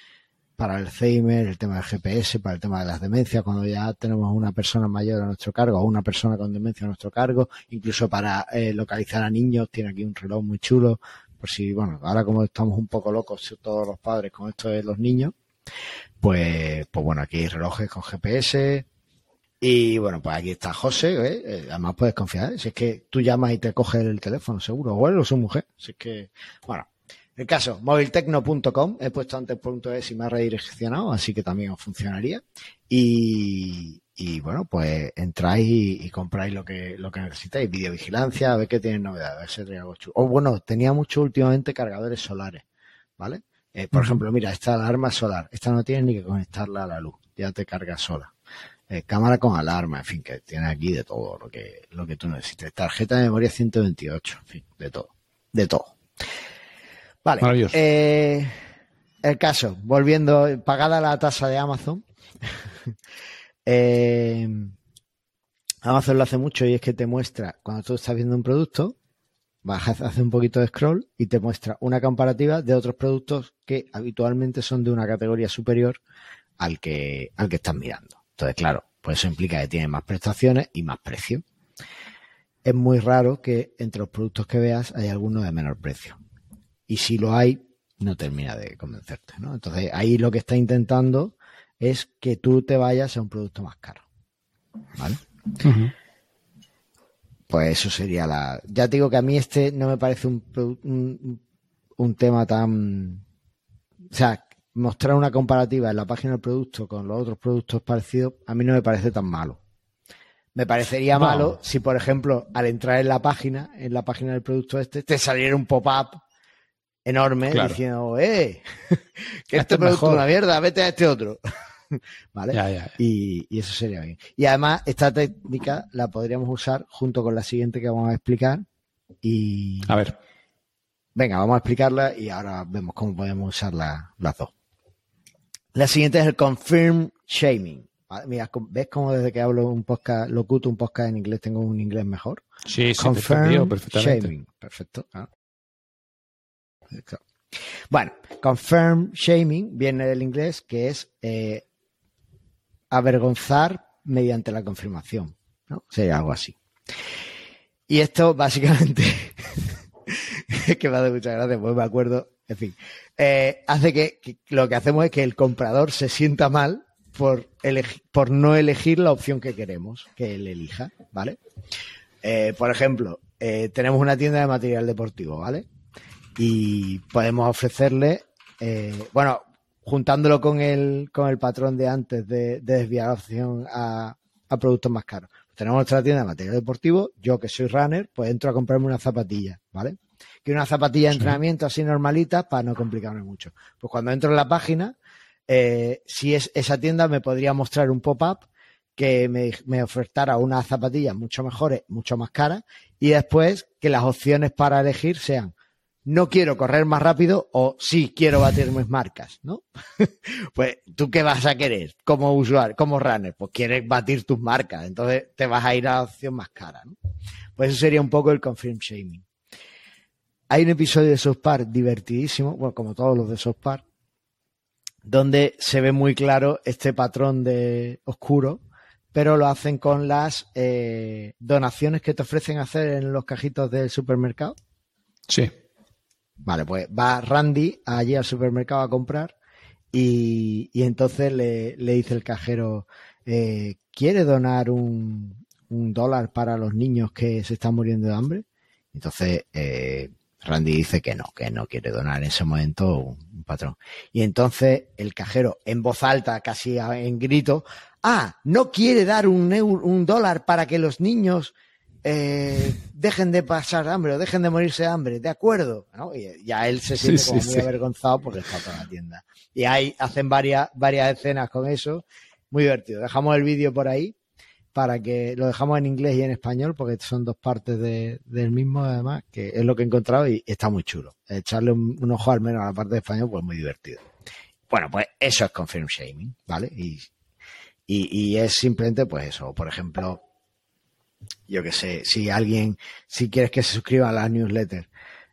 para el Alzheimer, el tema del GPS, para el tema de las demencias, cuando ya tenemos una persona mayor a nuestro cargo o una persona con demencia a nuestro cargo, incluso para eh, localizar a niños, tiene aquí un reloj muy chulo, por si, bueno, ahora como estamos un poco locos todos los padres con esto de los niños, pues, pues bueno, aquí hay relojes con GPS, y bueno, pues aquí está José, ¿eh? además puedes confiar, si es que tú llamas y te coge el teléfono, seguro, o él o su mujer, si es que, bueno, el caso, moviltecno.com, he puesto antes .es y me ha redireccionado, así que también os funcionaría. Y, y bueno, pues entráis y, y, compráis lo que, lo que necesitáis, videovigilancia, a ver qué tienen novedades. O bueno, tenía mucho últimamente cargadores solares, ¿vale? Eh, por uh -huh. ejemplo, mira, esta alarma solar, esta no tiene ni que conectarla a la luz, ya te carga sola. Eh, cámara con alarma, en fin, que tiene aquí de todo lo que, lo que tú necesites. Tarjeta de memoria 128, en fin, de todo, de todo. Vale. Eh, el caso, volviendo, pagada la tasa de Amazon. eh, Amazon lo hace mucho y es que te muestra, cuando tú estás viendo un producto, bajas, hace un poquito de scroll y te muestra una comparativa de otros productos que habitualmente son de una categoría superior al que, al que estás mirando. Entonces, claro, pues eso implica que tiene más prestaciones y más precio. Es muy raro que entre los productos que veas haya alguno de menor precio y si lo hay, no termina de convencerte, ¿no? Entonces ahí lo que está intentando es que tú te vayas a un producto más caro, ¿vale? Uh -huh. Pues eso sería la... Ya te digo que a mí este no me parece un, un, un tema tan... O sea, mostrar una comparativa en la página del producto con los otros productos parecidos, a mí no me parece tan malo. Me parecería no. malo si, por ejemplo, al entrar en la página, en la página del producto este, te saliera un pop-up enorme claro. diciendo, eh, que este, este producto es una mierda, vete a este otro. ¿Vale? Ya, ya, ya. Y, y, eso sería bien. Y además, esta técnica la podríamos usar junto con la siguiente que vamos a explicar. Y. A ver. Venga, vamos a explicarla y ahora vemos cómo podemos usar la, las dos. La siguiente es el confirm shaming. Mira, ¿ves cómo desde que hablo un podcast, locuto un podcast en inglés, tengo un inglés mejor? Sí, sí, confirm perfectamente. shaming. Perfecto. ¿Ah? Bueno, confirm shaming viene del inglés que es eh, avergonzar mediante la confirmación, ¿no? Sería algo así. Y esto básicamente, es que me hace muchas gracias, pues me acuerdo, en fin, eh, hace que, lo que hacemos es que el comprador se sienta mal por, por no elegir la opción que queremos que él elija, ¿vale? Eh, por ejemplo, tenemos una tienda de material deportivo, ¿vale? Y podemos ofrecerle, eh, bueno, juntándolo con el, con el patrón de antes de, de desviar la opción a, a, productos más caros. Tenemos nuestra tienda de material deportivo, yo que soy runner, pues entro a comprarme una zapatilla, ¿vale? Que una zapatilla de entrenamiento así normalita para no complicarme mucho. Pues cuando entro en la página, eh, si es esa tienda me podría mostrar un pop-up que me, me, ofertara unas zapatillas mucho mejores, mucho más caras, y después que las opciones para elegir sean no quiero correr más rápido o sí quiero batir mis marcas, ¿no? pues tú qué vas a querer como usuario, como runner, pues quieres batir tus marcas, entonces te vas a ir a la opción más cara, ¿no? Pues eso sería un poco el confirm shaming. Hay un episodio de South Park divertidísimo, bueno, como todos los de South Park, donde se ve muy claro este patrón de oscuro, pero lo hacen con las eh, donaciones que te ofrecen hacer en los cajitos del supermercado. Sí. Vale, pues va Randy allí al supermercado a comprar y, y entonces le, le, dice el cajero, eh, ¿quiere donar un, un, dólar para los niños que se están muriendo de hambre? Entonces eh, Randy dice que no, que no quiere donar en ese momento un, un, patrón. Y entonces el cajero, en voz alta, casi en grito, ah, no quiere dar un, euro, un dólar para que los niños eh, dejen de pasar hambre o dejen de morirse de hambre, de acuerdo. ¿no? Y ya él se siente como muy avergonzado porque está toda la tienda. Y ahí hacen varias, varias escenas con eso, muy divertido. Dejamos el vídeo por ahí para que lo dejamos en inglés y en español, porque son dos partes del mismo, además, que es lo que he encontrado y está muy chulo. Echarle un, ojo al menos a la parte de español, pues muy divertido. Bueno, pues eso es confirm shaming, ¿vale? Y, y, es simplemente, pues eso, por ejemplo, yo que sé, si alguien, si quieres que se suscriba a la newsletter,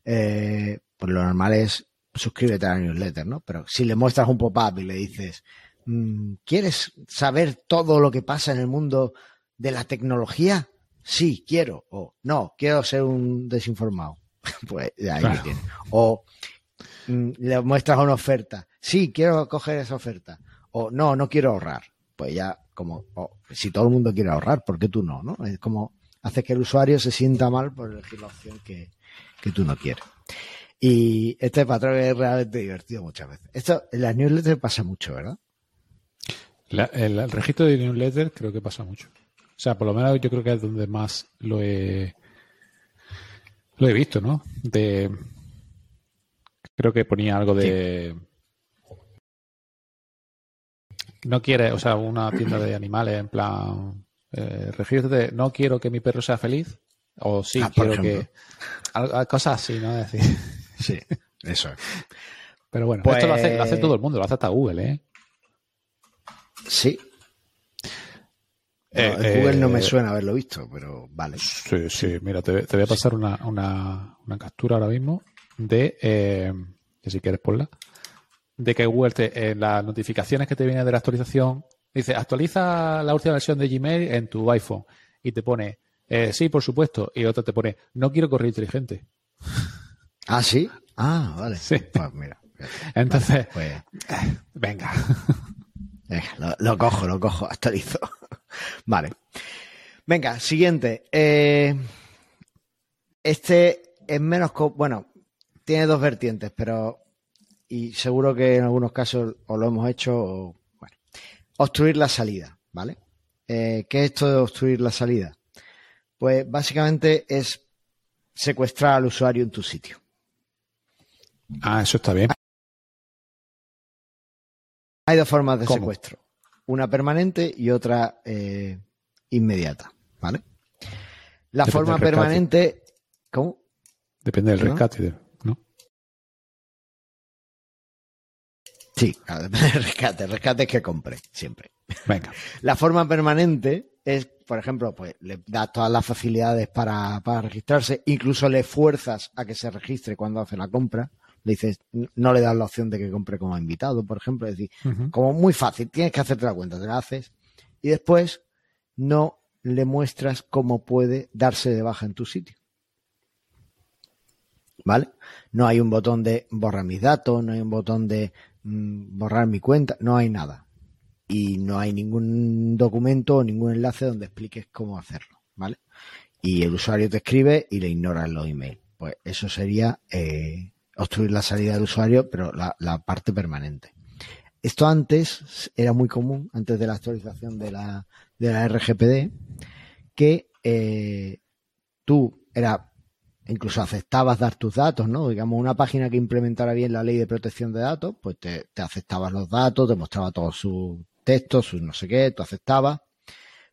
eh, pues lo normal es suscríbete a la newsletter, ¿no? Pero si le muestras un pop-up y le dices, Mm, ¿Quieres saber todo lo que pasa en el mundo de la tecnología? Sí, quiero. O no, quiero ser un desinformado. pues ahí lo tienes. O mm, le muestras una oferta. Sí, quiero coger esa oferta. O no, no quiero ahorrar. Pues ya, como, si todo el mundo quiere ahorrar, ¿por qué tú no? no? Es como hace que el usuario se sienta mal por elegir la opción que, que tú no quieres. Y este patrón es realmente divertido muchas veces. Esto en las newsletters pasa mucho, ¿verdad? el, registro de newsletter creo que pasa mucho. O sea, por lo menos yo creo que es donde más lo he lo he visto, ¿no? De creo que ponía algo de no quiere, o sea, una tienda de animales en plan eh, no quiero que mi perro sea feliz o sí ah, quiero que cosas así, ¿no? decir, sí, eso. Pero bueno, esto lo hace, lo hace pues todo el mundo, lo hace hasta Google, ¿eh? Sí. Eh, Google no me eh, suena haberlo visto, pero vale. Sí, sí. Mira, te, voy a pasar una, una, una, captura ahora mismo de, eh, que si quieres ponla, de que Google te, en las notificaciones que te vienen de la actualización, dice, actualiza la última versión de Gmail en tu iPhone y te pone, sí, por supuesto, y otra te pone, no quiero correo inteligente. Ah, sí. Ah, vale. Sí. Pues mira. Entonces, pues... venga. lo, cojo, lo cojo, actualizo. vale. Venga, siguiente. Eh, este es menos. Bueno, tiene dos vertientes, pero. Y seguro que en algunos casos o lo hemos hecho. O, bueno, obstruir la salida, ¿vale? Eh, ¿Qué es esto de obstruir la salida? Pues básicamente es secuestrar al usuario en tu sitio. Ah, eso está bien. Hay dos formas de secuestro. Una permanente y otra eh, inmediata. ¿Vale? La forma permanente. ¿Cómo? Depende del rescate, Sí, rescate. Rescate es que compre, siempre. Venga. La forma permanente es, por ejemplo, pues le das todas las facilidades para, para registrarse, incluso le fuerzas a que se registre cuando hace la compra le dices, no le das la opción de que compre como invitado, por ejemplo, es decir, como muy fácil, tienes que hacerte la cuenta, te la haces y después no le muestras cómo puede darse de baja en tu sitio. ¿Vale? No hay un botón de borrar mis datos, no hay un botón de borrar mi cuenta, no hay nada. Y no hay ningún documento o ningún enlace donde expliques cómo hacerlo, ¿vale? Y el usuario te escribe y le ignoras los emails. Pues eso sería eh, obstruir la salida del usuario, pero la, parte permanente. Esto antes era muy común, antes de la actualización de la, de la RGPD, que eh, tú era incluso aceptabas dar tus datos, ¿no? Digamos, una página que implementara bien la ley de protección de datos, pues te, te aceptabas los datos, te mostraba todos sus textos, sus no sé qué, tú aceptabas.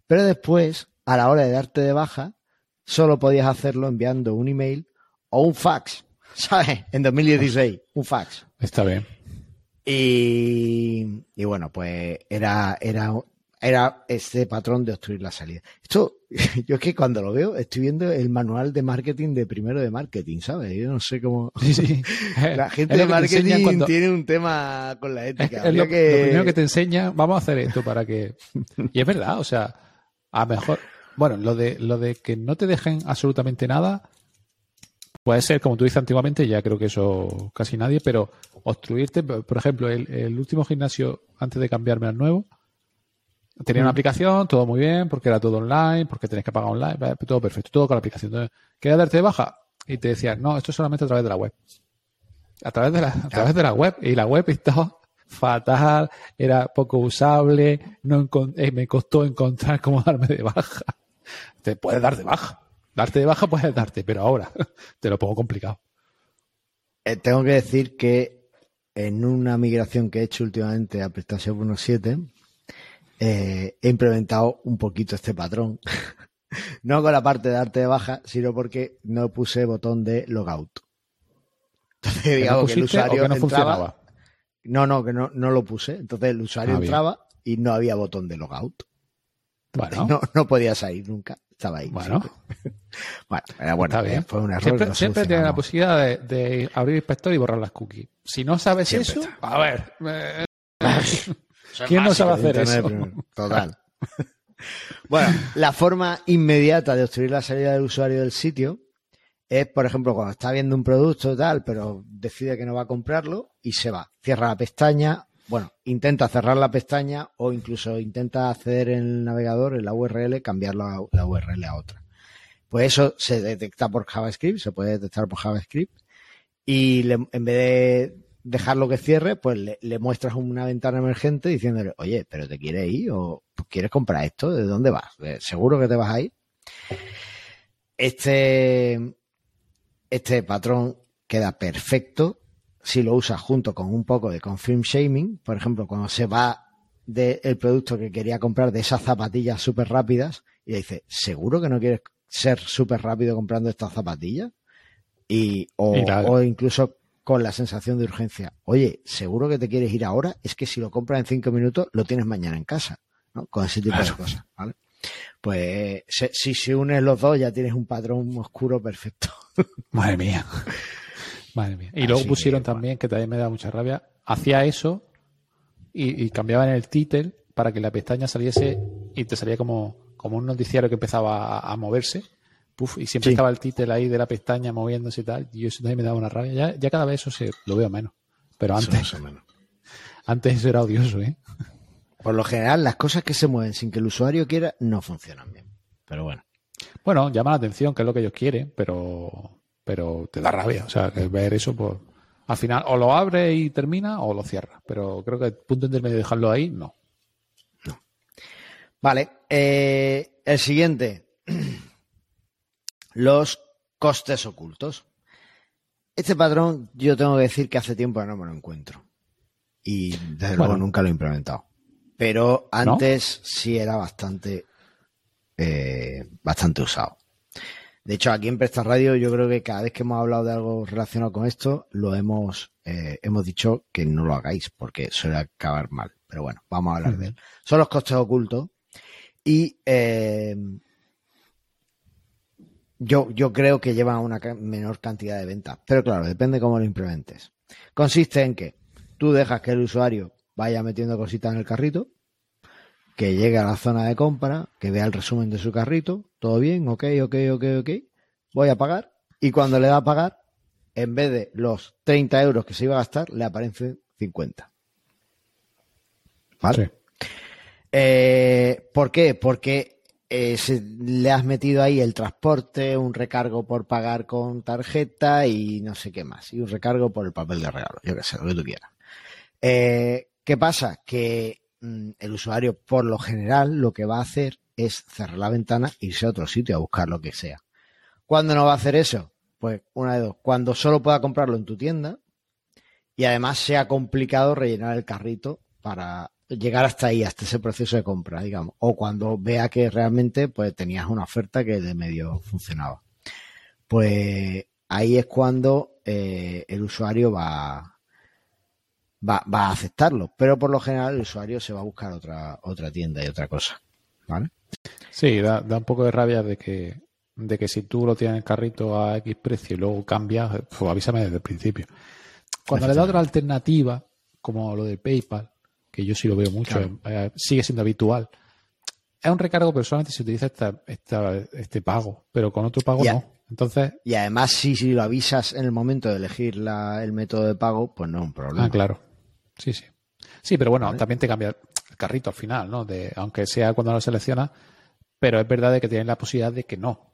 Pero después, a la hora de darte de baja, solo podías hacerlo enviando un email o un fax. ¿sabes? En 2016, un fax. Está bien. Y, bueno, pues era, era, era este patrón de obstruir la salida. Esto, yo es que cuando lo veo, estoy viendo el manual de marketing de primero de marketing, ¿sabes? Yo no sé cómo. Sí, sí. La gente de marketing tiene un tema con la ética. Es lo, que... lo, primero que te enseña, vamos a hacer esto para que. Y es verdad, o sea, a mejor. Bueno, lo de, lo de que no te dejen absolutamente nada Puede ser, como tú dices antiguamente, ya creo que eso casi nadie, pero obstruirte, por ejemplo, el, último gimnasio, antes de cambiarme al nuevo, tenía una aplicación, todo muy bien, porque era todo online, porque tenías que pagar online, todo perfecto, todo con la aplicación. Entonces, ¿querías darte de baja? Y te decían, no, esto es solamente a través de la web. A través de la, a través de la web. Y la web estaba fatal, era poco usable, no eh, me costó encontrar cómo darme de baja. Te puedes dar de baja. Darte de baja puedes darte, pero ahora te lo pongo complicado. Eh, tengo que decir que en una migración que he hecho últimamente a PrestaShop 1.7 eh, he implementado un poquito este patrón. no con la parte de darte de baja, sino porque no puse botón de logout. Entonces, digamos que el usuario no entraba. No, no, que no, no lo puse. Entonces el usuario ah, entraba y no había botón de logout. Bueno. No, no podía salir nunca. Estaba ahí. Bueno. bueno, era bueno. Está bien. Fue un error. Siempre, siempre tiene la posibilidad de, abrir el inspector y borrar las cookies. Si no sabes eso, a ver. Eh, ¿Quién no sabe hacer eso? Total. bueno, la forma inmediata de obstruir la salida del usuario del sitio es, por ejemplo, cuando está viendo un producto y tal, pero decide que no va a comprarlo y se va. Cierra la pestaña, bueno, intenta cerrar la pestaña o incluso intenta acceder en el navegador, en la URL, cambiar la, URL a otra. Pues eso se detecta por JavaScript, se puede detectar por JavaScript y en vez de dejarlo que cierre, pues le, muestras una ventana emergente diciéndole, oye, pero te quieres ir o quieres comprar esto, ¿de dónde vas? ¿Seguro que te vas a ir? Este, este patrón queda perfecto si lo usas junto con un poco de confirm shaming, por ejemplo, cuando se va del producto que quería comprar de esas zapatillas súper rápidas y le dice, ¿seguro que no quieres ser súper rápido comprando estas zapatillas? Y, o, incluso con la sensación de urgencia, oye, ¿seguro que te quieres ir ahora? Es que si lo compras en cinco minutos, lo tienes mañana en casa, ¿no? Con ese tipo de cosas, ¿vale? Pues si se unes los dos ya tienes un patrón oscuro perfecto. Madre mía. Madre mía. Y luego pusieron también, que también me da mucha rabia, hacía eso y, cambiaban el título para que la pestaña saliese y te salía como, como un noticiario que empezaba a, moverse. Y siempre estaba el título ahí de la pestaña moviéndose y tal. Y eso también me daba una rabia. Ya, ya cada vez eso se lo veo menos. Pero antes, antes eso era odioso, ¿eh? Por lo general, las cosas que se mueven sin que el usuario quiera no funcionan bien. Pero bueno. Bueno, llama la atención, que es lo que ellos quieren, pero, pero te da rabia. O sea, que ver eso, pues al final o lo abre y termina o lo cierra. Pero creo que el punto intermedio de dejarlo ahí, no. No. Vale. Eh, el siguiente. Los costes ocultos. Este patrón yo tengo que decir que hace tiempo que no me lo encuentro. Y desde luego nunca lo he implementado. Pero antes sí era bastante, eh, bastante usado. De hecho, aquí en Presta Radio yo creo que cada vez que hemos hablado de algo relacionado con esto, lo hemos, eh, hemos dicho que no lo hagáis porque suele acabar mal. Pero bueno, vamos a hablar de él. Son los costes ocultos y eh, yo, yo creo que llevan una menor cantidad de ventas. Pero claro, depende cómo lo implementes. Consiste en que tú dejas que el usuario vaya metiendo cositas en el carrito, que llegue a la zona de compra, que vea el resumen de su carrito, todo bien, ok, ok, ok, ok, voy a pagar y cuando le da a pagar, en vez de los 30 euros que se iba a gastar, le aparecen 50. ¿Vale? Eh, ¿Por qué? Porque eh, le has metido ahí el transporte, un recargo por pagar con tarjeta y no sé qué más. Y un recargo por el papel de regalo, yo que sé, lo que tú quieras. Eh, ¿Qué pasa? Que mm, el usuario, por lo general, lo que va a hacer es cerrar la ventana e irse a otro sitio a buscar lo que sea. ¿Cuándo no va a hacer eso? Pues una de dos. Cuando solo pueda comprarlo en tu tienda y además sea complicado rellenar el carrito para llegar hasta ahí, hasta ese proceso de compra, digamos. O cuando vea que realmente pues tenías una oferta que de medio funcionaba. Pues ahí es cuando eh, el usuario va, va, va a aceptarlo, pero por lo general el usuario se va a buscar otra, otra tienda y otra cosa. ¿Vale? Sí, da, da un poco de rabia de que, de que si tú lo tienes en el carrito a X precio y luego cambias, pues avísame desde el principio. Cuando le da otra alternativa, como lo de PayPal, que yo sí lo veo mucho, eh, sigue siendo habitual. Es un recargo, pero solamente se utiliza esta, esta, este pago, pero con otro pago no. Entonces, y además, si, si lo avisas en el momento de elegir la, el método de pago, pues no es un problema. Ah, claro. Sí, sí. Sí, pero bueno, también te cambia el carrito al final, ¿no? De, aunque sea cuando lo seleccionas, pero es verdad de que tienes la posibilidad de que no.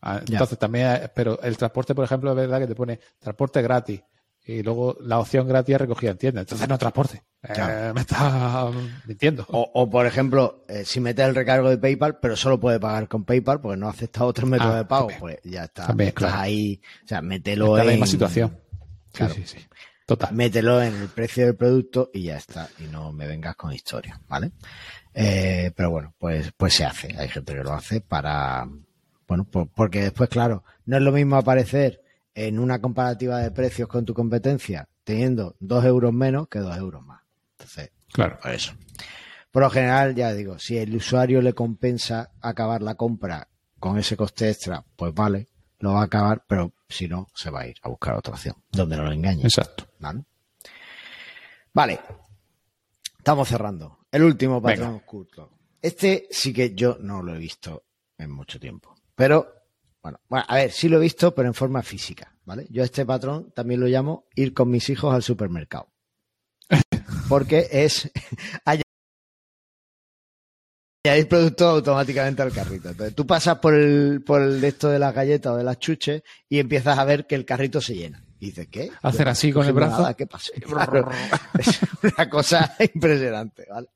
Ah, entonces también, pero el transporte, por ejemplo, es verdad que te pone transporte gratis, y luego la opción gratis recogida en tienda. Entonces no transporte. Eh, me está mintiendo. O, por ejemplo, eh, si metes el recargo de PayPal, pero solo puede pagar con PayPal porque no acepta otro método Ah, de pago, también. pues ya está. También, Estás claro. ahí, o sea, mételo Está en la misma situación. Claro. Sí, sí, sí. Total. mételo en el precio del producto y ya está. Y no me vengas con historia, ¿vale? Eh, pero bueno, pues, pues se hace. Hay gente que lo hace para, bueno, por- porque después, claro, no es lo mismo aparecer en una comparativa de precios con tu competencia teniendo dos euros menos que dos euros más. Entonces, Claro. por eso. Por lo general, ya digo, si el usuario le compensa acabar la compra con ese coste extra, pues vale, lo va a acabar, pero si no, se va a ir a buscar otra opción, donde no lo engañe. Exacto. ¿Vale? Vale. Estamos cerrando. El último patrón Venga. oculto. Este sí que yo no lo he visto en mucho tiempo. Pero, bueno, bueno, a ver, sí lo he visto, pero en forma física, ¿vale? Yo a este patrón también lo llamo ir con mis hijos al supermercado. Porque es añadir productos automáticamente al carrito. Entonces, tú pasas por el, por el de esto de las galletas o de las chuches y empiezas a ver que el carrito se llena. Y dices, ¿qué? Hacer así con el brazo. nada, ¿Qué pasa? Es una cosa impresionante, ¿vale?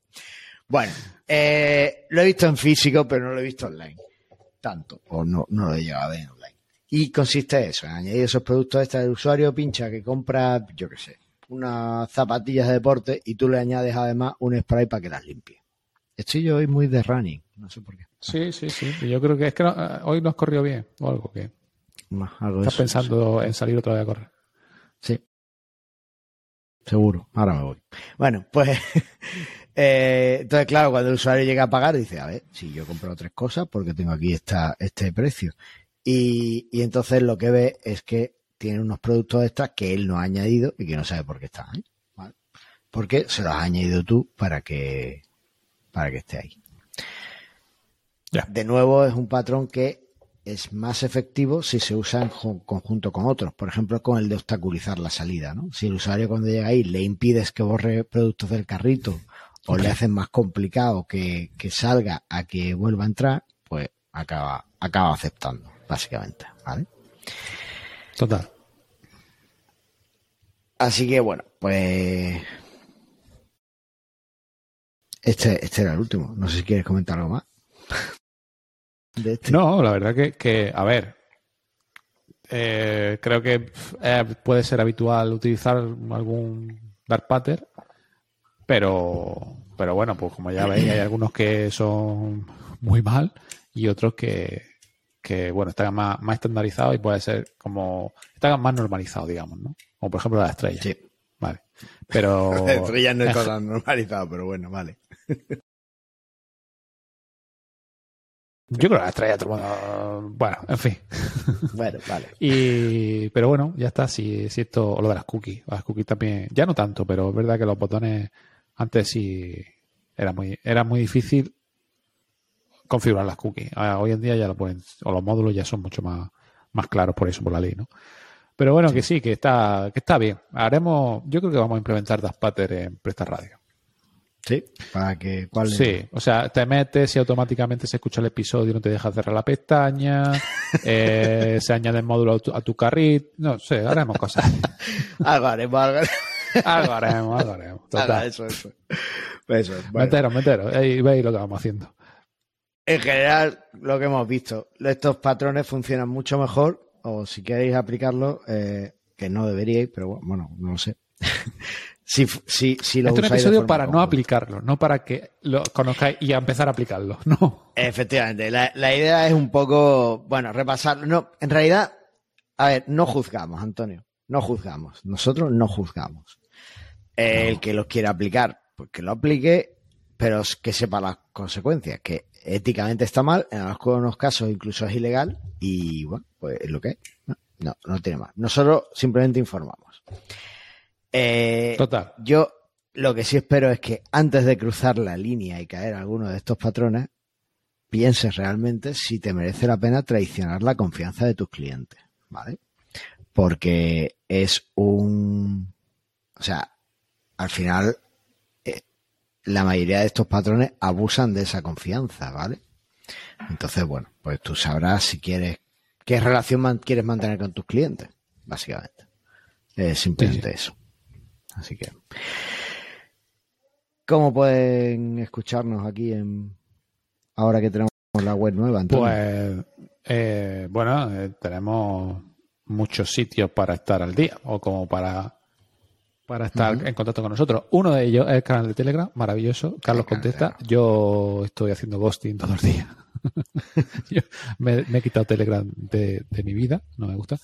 Bueno, eh, lo he visto en físico, pero no lo he visto online. Tanto, o no, no lo he llegado a ver online. Y consiste eso, en añadir esos productos extra del usuario pincha que compra, yo qué sé, unas zapatillas de deporte y tú le añades además un spray para que las limpie. Estoy yo hoy muy de running, no sé por qué. Sí, sí, sí. Yo creo que es que no- eh, hoy no has corrido bien o algo que Más, algo estás eso, pensando en salir otra vez a correr. Sí. Seguro. Ahora me voy. Bueno, pues. eh, entonces, claro, cuando el usuario llega a pagar, dice, a ver, si yo he comprado tres cosas, porque tengo aquí esta, este precio. Y, y entonces lo que ve es que tiene unos productos extras que él no ha añadido y que no sabe por qué están ahí. ¿vale? Porque se los has añadido tú para que, para que esté ahí. Ya. De nuevo, es un patrón que es más efectivo si se usa en conjunto con otros. Por ejemplo, con el de obstaculizar la salida. ¿no? Si el usuario cuando llega ahí le impides que borre productos del carrito o le haces más complicado que, que salga a que vuelva a entrar, pues acaba, acaba aceptando, básicamente. ¿vale? Total. Así que bueno, pues este, este era el último. No sé si quieres comentar algo más. De este. No, la verdad que, que a ver, eh, creo que eh, puede ser habitual utilizar algún dark pattern, pero, pero bueno, pues como ya veis, hay algunos que son muy mal y otros que, que bueno, están más, más estandarizados y puede ser como, están más normalizados, digamos, ¿no? Como por ejemplo la estrella. Sí. Vale. Pero. Estrella no está tan normalizado, pero bueno, vale. Yo creo que la estrella todo el mundo- Bueno, en fin. Bueno, vale. Y, pero bueno, ya está. Si, si esto, o lo de las cookies. Las cookies también, ya no tanto, pero es verdad que los botones antes sí era muy, era muy difícil configurar las cookies. Ahora, hoy en día ya lo pueden, o los módulos ya son mucho más, más claros por eso, por la ley, ¿no? Pero bueno, que sí, que está, que está bien. Haremos, yo creo que vamos a implementar Das Pattern en Presta Radio. Sí, para que. ¿cuál es? Sí, o sea, te metes y automáticamente se escucha el episodio, no te deja cerrar la pestaña, eh, se añade el módulo a tu, a tu carrito, no sé, haremos cosas. Algo haremos, algo haremos. algo haremos, algo haremos. Total. eso, eso. Eso, bueno. Meteros, meteros, ahí veis lo que vamos haciendo. En general, lo que hemos visto, estos patrones funcionan mucho mejor, o si queréis aplicarlo, eh, que no deberíais, pero bueno, no lo sé. si, si, si lo Este es un episodio para no aplicarlo, no para que lo conozcáis y a empezar a aplicarlo. No. Efectivamente, la, la idea es un poco, bueno, repasarlo. No, en realidad, a ver, no juzgamos, Antonio, no juzgamos. Nosotros no juzgamos. El que los quiera aplicar, pues que lo aplique, pero que sepa las consecuencias, que éticamente está mal, en algunos casos incluso es ilegal, y bueno, pues es lo que es. No, no, no tiene más. Nosotros simplemente informamos. Eh, Total. yo lo que sí espero es que antes de cruzar la línea y caer alguno de estos patrones, pienses realmente si te merece la pena traicionar la confianza de tus clientes, ¿vale? Porque es un... O sea, al final eh, la mayoría de estos patrones abusan de esa confianza, ¿vale? Entonces, bueno, pues tú sabrás si quieres qué relación man- quieres mantener con tus clientes, básicamente. Es simplemente eso. Así que. ¿Cómo pueden escucharnos aquí en ahora que tenemos la web nueva? Pues eh, bueno, eh, tenemos muchos sitios para estar al día o como para para estar en contacto con nosotros. Uno de ellos es el canal de Telegram, maravilloso. Carlos contesta. Yo estoy haciendo ghosting todos los días. me, he quitado Telegram de, mi vida, no me gusta.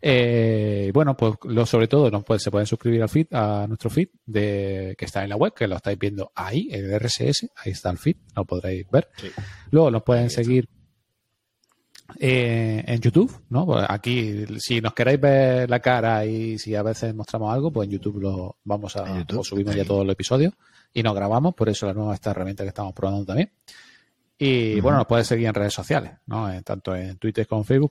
Eh, bueno, pues lo, sobre todo nos se pueden suscribir al feed, a nuestro feed de, que está en la web, que lo estáis viendo ahí, en el RSS, ahí está el feed, lo podréis ver. Luego nos pueden seguir eh, en YouTube, ¿no? Pues aquí, si nos queréis ver la cara y si a veces mostramos algo, pues en YouTube lo vamos a subimos ya todos los episodios y nos grabamos, por eso la nueva esta herramienta que estamos probando también. Y bueno, nos puedes seguir en redes sociales, ¿no? Eh, tanto en Twitter como en Facebook.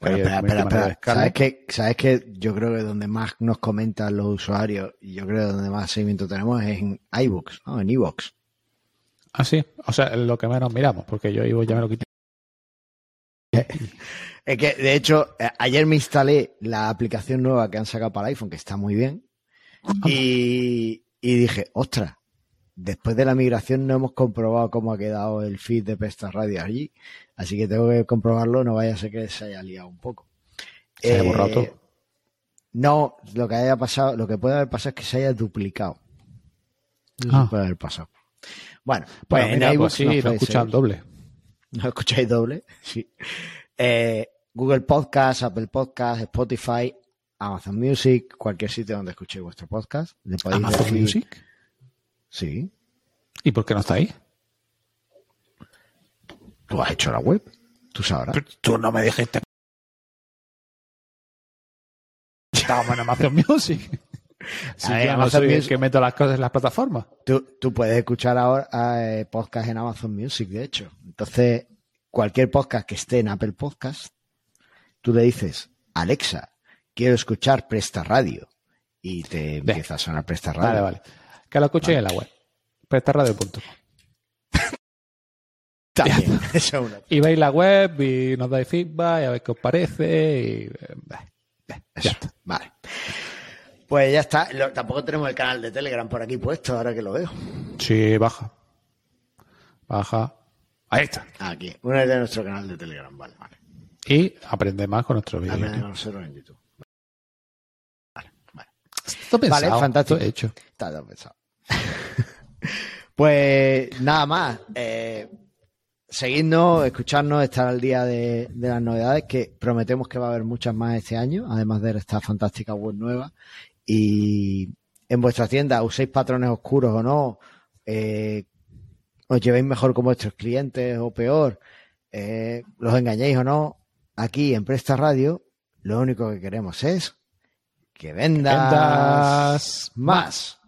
¿Sabes que, ¿Sabes que Yo creo que donde más nos comentan los usuarios y yo creo que donde más seguimiento tenemos es en iBooks, ¿no? En iBooks. Ah, sí. O sea, lo que menos miramos, porque yo ya me lo quité es que, de hecho, eh, ayer me instalé la aplicación nueva que han sacado para el iPhone, que está muy bien. Y, dije, ostras, después de la migración no hemos comprobado cómo ha quedado el feed de Pesta Radio allí. Así que tengo que comprobarlo, no vaya a ser que se haya liado un poco. ¿Se haya borrado? Eh, no, lo que haya pasado, lo que puede haber pasado es que se haya duplicado. No ah. puede haber pasado. Bueno, pues en mira, pues sí, lo escuchan doble. ¿No escucháis doble? Sí. Eh, Google Podcast, Apple Podcast, Spotify, Amazon Music, cualquier sitio donde escuchéis vuestro podcast. ¿Amazon Music? Sí. ¿Y por qué no está ahí? Tú has hecho la web. Tú sabrás. tú no me dijiste. Estábamos en Amazon Music. Si yo no soy el que meto las cosas en las plataformas. Tú, tú puedes escuchar ahora eh, podcast en Amazon Music, de hecho. Entonces, cualquier podcast que esté en Apple Podcast, tú le dices, Alexa, quiero escuchar Presta Radio. Y te empieza a sonar Presta Radio. Vale, vale. Que lo escuche en la web. Prestaradio.com. También. y veis la web y nos dais feedback, a ver qué os parece. Y... Eh, ya está. Vale. Pues ya está. tampoco tenemos el canal de Telegram por aquí puesto, ahora que lo veo. Sí, baja. Baja. Ahí está. Aquí. Una de nuestro canal de Telegram, vale, vale. Y aprende más con nuestro vídeo. Aprende con nosotros en YouTube. Vale, vale. Está pensado. Vale, fantástico. hecho. Está todo pensado. pues nada más. Eh, seguidnos, escucharnos, estar al día de, de, las novedades, que prometemos que va a haber muchas más este año, además de esta fantástica web nueva y en vuestra tienda uséis patrones oscuros o no, eh, os llevéis mejor con vuestros clientes o peor, eh, los engañéis o no, aquí en Presta Radio lo único que queremos es que vendas, más.